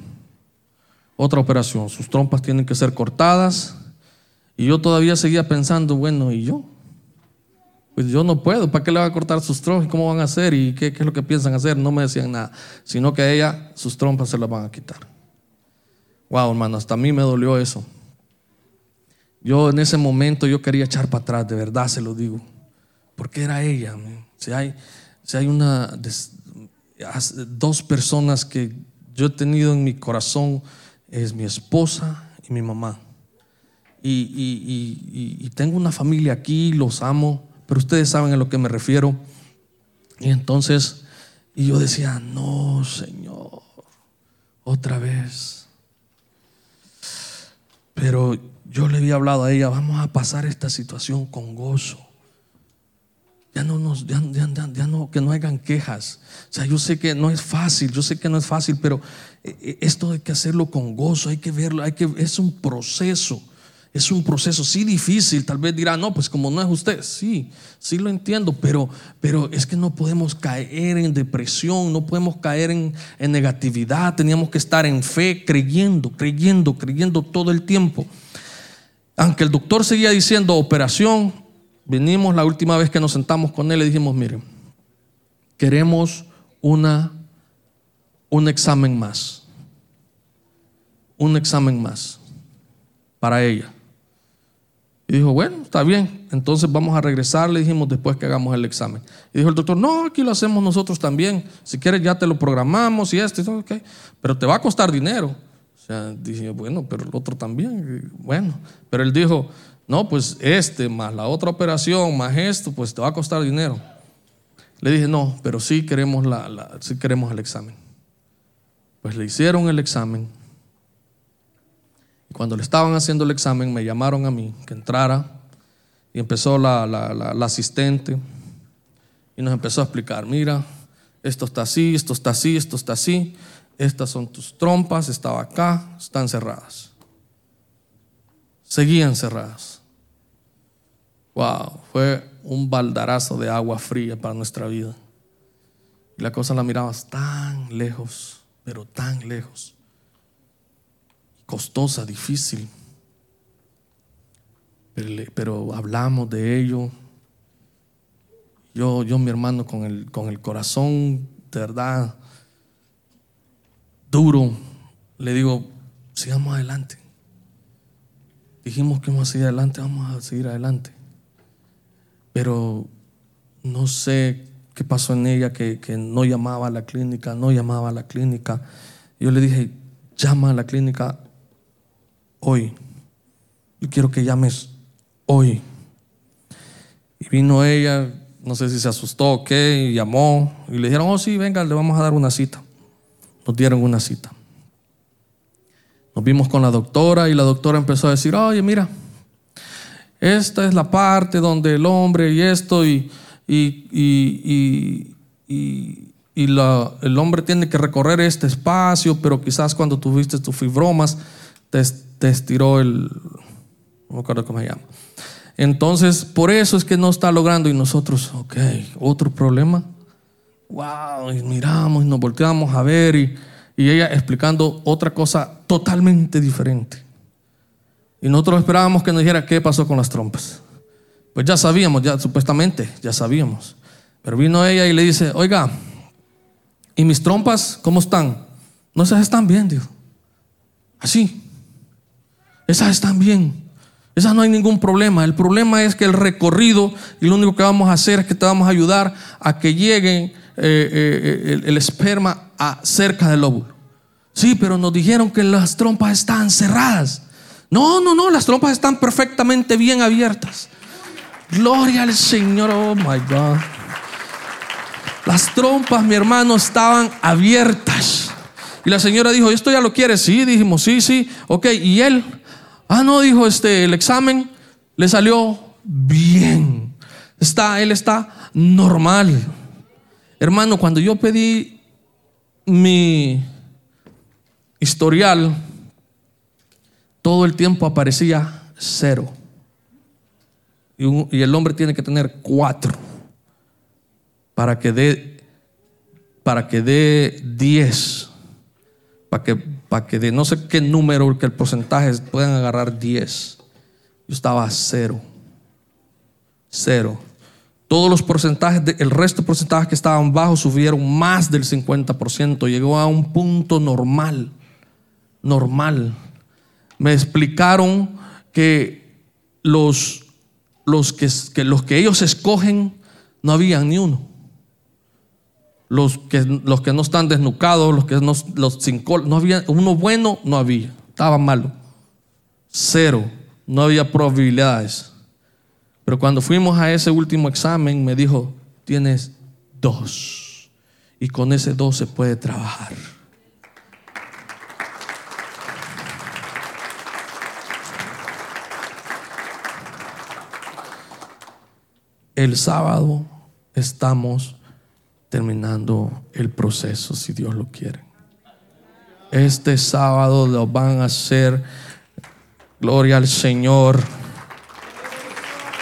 Otra operación. Sus trompas tienen que ser cortadas. Y yo todavía seguía pensando, bueno, ¿y yo? Pues yo no puedo, ¿para qué le va a cortar sus trompas? ¿Cómo van a hacer? ¿Y qué, qué es lo que piensan hacer? No me decían nada, sino que a ella sus trompas se las van a quitar. Wow, hermano, hasta a mí me dolió eso. Yo en ese momento yo quería echar para atrás, de verdad se lo digo. Porque era ella. Si hay, si hay una, dos personas que yo he tenido en mi corazón, es mi esposa y mi mamá. Y, tengo una familia aquí, los amo, pero ustedes saben a lo que me refiero. Y entonces, y yo decía, no, Señor, otra vez pero yo le había hablado a ella, vamos a pasar esta situación con gozo. ya no nos, ya, no, que no hagan quejas. O sea, yo sé que no es fácil, yo sé que no es fácil, pero eh, eh, esto hay que hacerlo con gozo, hay que verlo, hay que, es un proceso. Es un proceso, sí difícil, tal vez dirá, no, pues como no es usted, sí, sí lo entiendo, pero, pero es que no podemos caer en depresión, no podemos caer en, en negatividad, teníamos que estar en fe, creyendo, creyendo, creyendo todo el tiempo. Aunque el doctor seguía diciendo operación, venimos la última vez que nos sentamos con él y dijimos, miren, queremos una, un examen más, un examen más para ella. Y dijo, bueno, está bien, entonces vamos a regresar, le dijimos después que hagamos el examen. Y dijo el doctor, no, aquí lo hacemos nosotros también. Si quieres ya te lo programamos y esto, y todo, pero te va a costar dinero. O sea, dije, bueno, pero el otro también. Bueno, pero él dijo, no, pues este, más la otra operación, más esto, pues te va a costar dinero. Le dije, no, pero sí queremos, la, sí queremos el examen. Pues le hicieron el examen cuando le estaban haciendo el examen, me llamaron a mí que entrara y empezó la, la, asistente y nos empezó a explicar, mira, esto está así, esto está así, esto está así, estas son tus trompas, estaba acá, están cerradas. Seguían cerradas. Wow, fue un baldarazo de agua fría para nuestra vida. Y la cosa la mirabas tan lejos, pero tan lejos costosa, difícil. Pero, hablamos de ello. Yo, yo, mi hermano, con el, con el corazón de verdad duro, le digo, sigamos adelante. Dijimos que vamos a seguir adelante, vamos a seguir adelante. Pero no sé qué pasó en ella, que, que no llamaba a la clínica, no llamaba a la clínica. Yo le dije, llama a la clínica hoy. Yo quiero que llames hoy. Y vino ella, no sé si se asustó o qué, y llamó. Y le dijeron, oh sí, venga, le vamos a dar una cita. Nos dieron una cita. Nos vimos con la doctora y la doctora empezó a decir, oye, mira, esta es la parte donde el hombre y esto y, y, y, y, la, el hombre tiene que recorrer este espacio, pero quizás cuando tuviste tus fibromas, te, te estiró el, no me acuerdo cómo se llama. Entonces, por eso es que no está logrando y nosotros, ok, otro problema. Wow, y miramos y nos volteamos a ver y, y ella explicando otra cosa totalmente diferente. Y nosotros esperábamos que nos dijera qué pasó con las trompas. Pues ya sabíamos, ya supuestamente, ya sabíamos. Pero vino ella y le dice, oiga, ¿y mis trompas cómo están? No se están bien, dijo. Así. Esas están bien. Esas no hay ningún problema. El problema es que el recorrido y lo único que vamos a hacer es que te vamos a ayudar a que llegue eh, eh, el, esperma a cerca del óvulo. Sí, pero nos dijeron que las trompas están cerradas. No, no, no, las trompas están perfectamente bien abiertas. Gloria al Señor, oh my God. Las trompas, mi hermano, estaban abiertas. Y la señora dijo, ¿esto ya lo quieres? Sí, dijimos, sí, sí, ok. Y él Ah, no, dijo este, el examen le salió bien. Está, él está normal. Hermano, cuando yo pedí mi historial, todo el tiempo aparecía cero. Y, y el hombre tiene que tener cuatro para que dé para que dé diez, para que para que de no sé qué número, que el porcentaje puedan agarrar 10. Yo estaba a cero. Cero. Todos los porcentajes, el resto de porcentajes que estaban bajos subieron más del 50%. Llegó a un punto normal. Normal. Me explicaron que los, los que, que los que ellos escogen no habían ni uno los que, los que no están desnucados, los que no, los sin no había, uno bueno no había, estaba malo. Cero, no había probabilidades. Pero cuando fuimos a ese último examen, me dijo, tienes dos. Y con ese dos se puede trabajar. El sábado estamos terminando el proceso, si Dios lo quiere. Este sábado lo van a hacer. Gloria al Señor.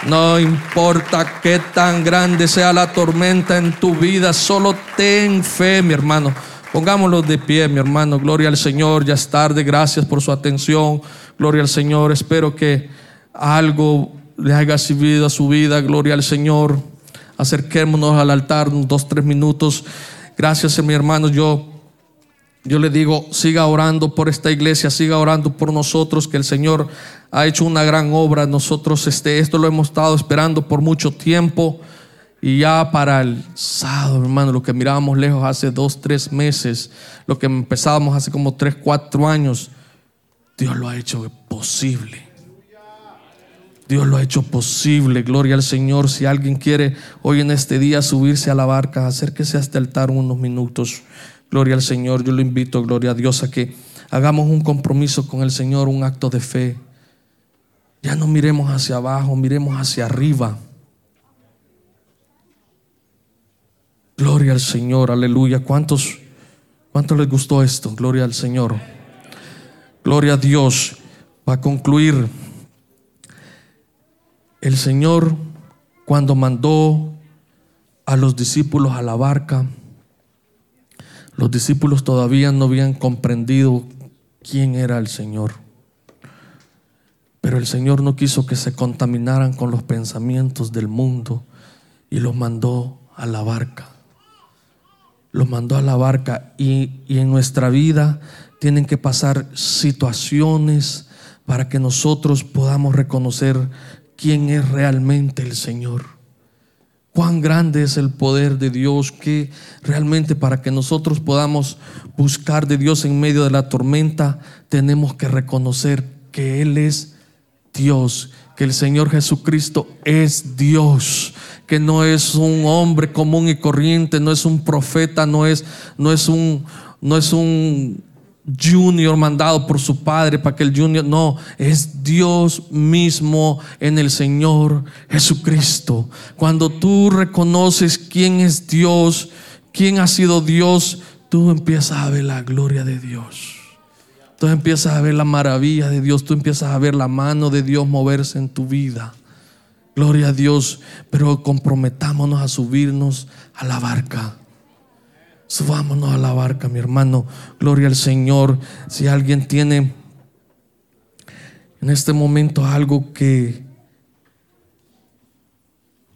No importa qué tan grande sea la tormenta en tu vida, solo ten fe, mi hermano. Pongámoslo de pie, mi hermano. Gloria al Señor. Ya es tarde. Gracias por su atención. Gloria al Señor. Espero que algo le haya servido a su vida. Gloria al Señor. Acerquémonos al altar dos, tres minutos. Gracias, mi hermano. Yo, yo le digo, siga orando por esta iglesia, siga orando por nosotros, que el Señor ha hecho una gran obra. Nosotros, este, esto lo hemos estado esperando por mucho tiempo. Y ya para el sábado, hermano, lo que mirábamos lejos hace dos, tres meses, lo que empezábamos hace como tres, cuatro años, Dios lo ha hecho posible. Dios lo ha hecho posible. Gloria al Señor. Si alguien quiere hoy en este día subirse a la barca, acérquese hasta el altar unos minutos. Gloria al Señor. Yo lo invito, gloria a Dios, a que hagamos un compromiso con el Señor, un acto de fe. Ya no miremos hacia abajo, miremos hacia arriba. Gloria al Señor, aleluya. ¿Cuántos, cuántos les gustó esto? Gloria al Señor. Gloria a Dios. Va a concluir. El Señor, cuando mandó a los discípulos a la barca, los discípulos todavía no habían comprendido quién era el Señor. Pero el Señor no quiso que se contaminaran con los pensamientos del mundo y los mandó a la barca. Los mandó a la barca y, y en nuestra vida tienen que pasar situaciones para que nosotros podamos reconocer quién es realmente el Señor. Cuán grande es el poder de Dios que realmente para que nosotros podamos buscar de Dios en medio de la tormenta, tenemos que reconocer que Él es Dios, que el Señor Jesucristo es Dios, que no es un hombre común y corriente, no es un profeta, no es, no es un, no es un junior mandado por su padre para que el junior, no, es Dios mismo en el Señor Jesucristo. Cuando tú reconoces quién es Dios, quién ha sido Dios, tú empiezas a ver la gloria de Dios. Tú empiezas a ver la maravilla de Dios, tú empiezas a ver la mano de Dios moverse en tu vida. Gloria a Dios, pero comprometámonos a subirnos a la barca Subámonos a la barca, mi hermano. Gloria al Señor. Si alguien tiene en este momento algo que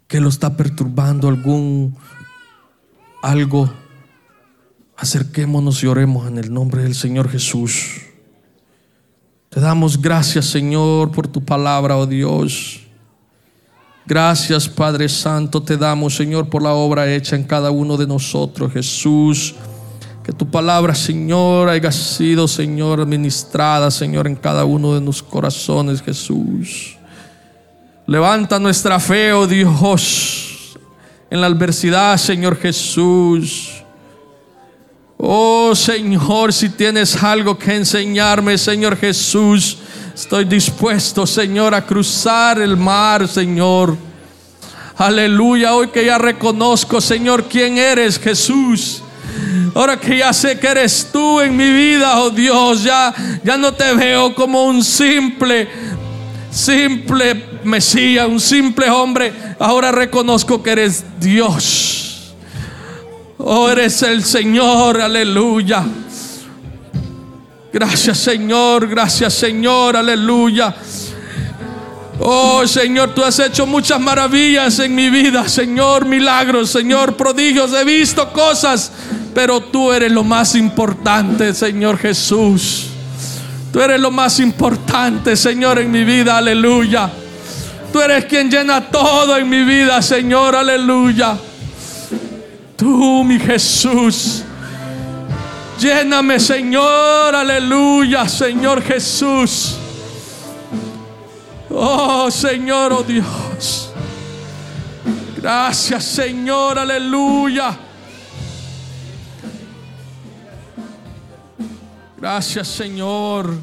que lo está perturbando, algún algo, acerquémonos y oremos en el nombre del Señor Jesús. Te damos gracias, Señor, por tu palabra, oh Dios. Gracias Padre Santo te damos Señor por la obra hecha en cada uno de nosotros Jesús. Que tu palabra Señor haya sido Señor administrada Señor en cada uno de nuestros corazones Jesús. Levanta nuestra fe, oh Dios, en la adversidad Señor Jesús. Oh Señor, si tienes algo que enseñarme, Señor Jesús, Estoy dispuesto, Señor, a cruzar el mar, Señor. Aleluya, hoy que ya reconozco, Señor, quién eres, Jesús. Ahora que ya sé que eres tú en mi vida, oh Dios, ya, ya no te veo como un simple, simple Mesías, un simple hombre. Ahora reconozco que eres Dios. Oh, eres el Señor, aleluya. Gracias Señor, gracias Señor, aleluya. Oh Señor, tú has hecho muchas maravillas en mi vida, Señor, milagros, Señor, prodigios. He visto cosas, pero tú eres lo más importante, Señor Jesús. Tú eres lo más importante, Señor, en mi vida, aleluya. Tú eres quien llena todo en mi vida, Señor, aleluya. Tú, mi Jesús. Lléname, Señor, aleluya, Señor Jesús. Oh, Señor, oh Dios. Gracias, Señor, aleluya. Gracias, Señor.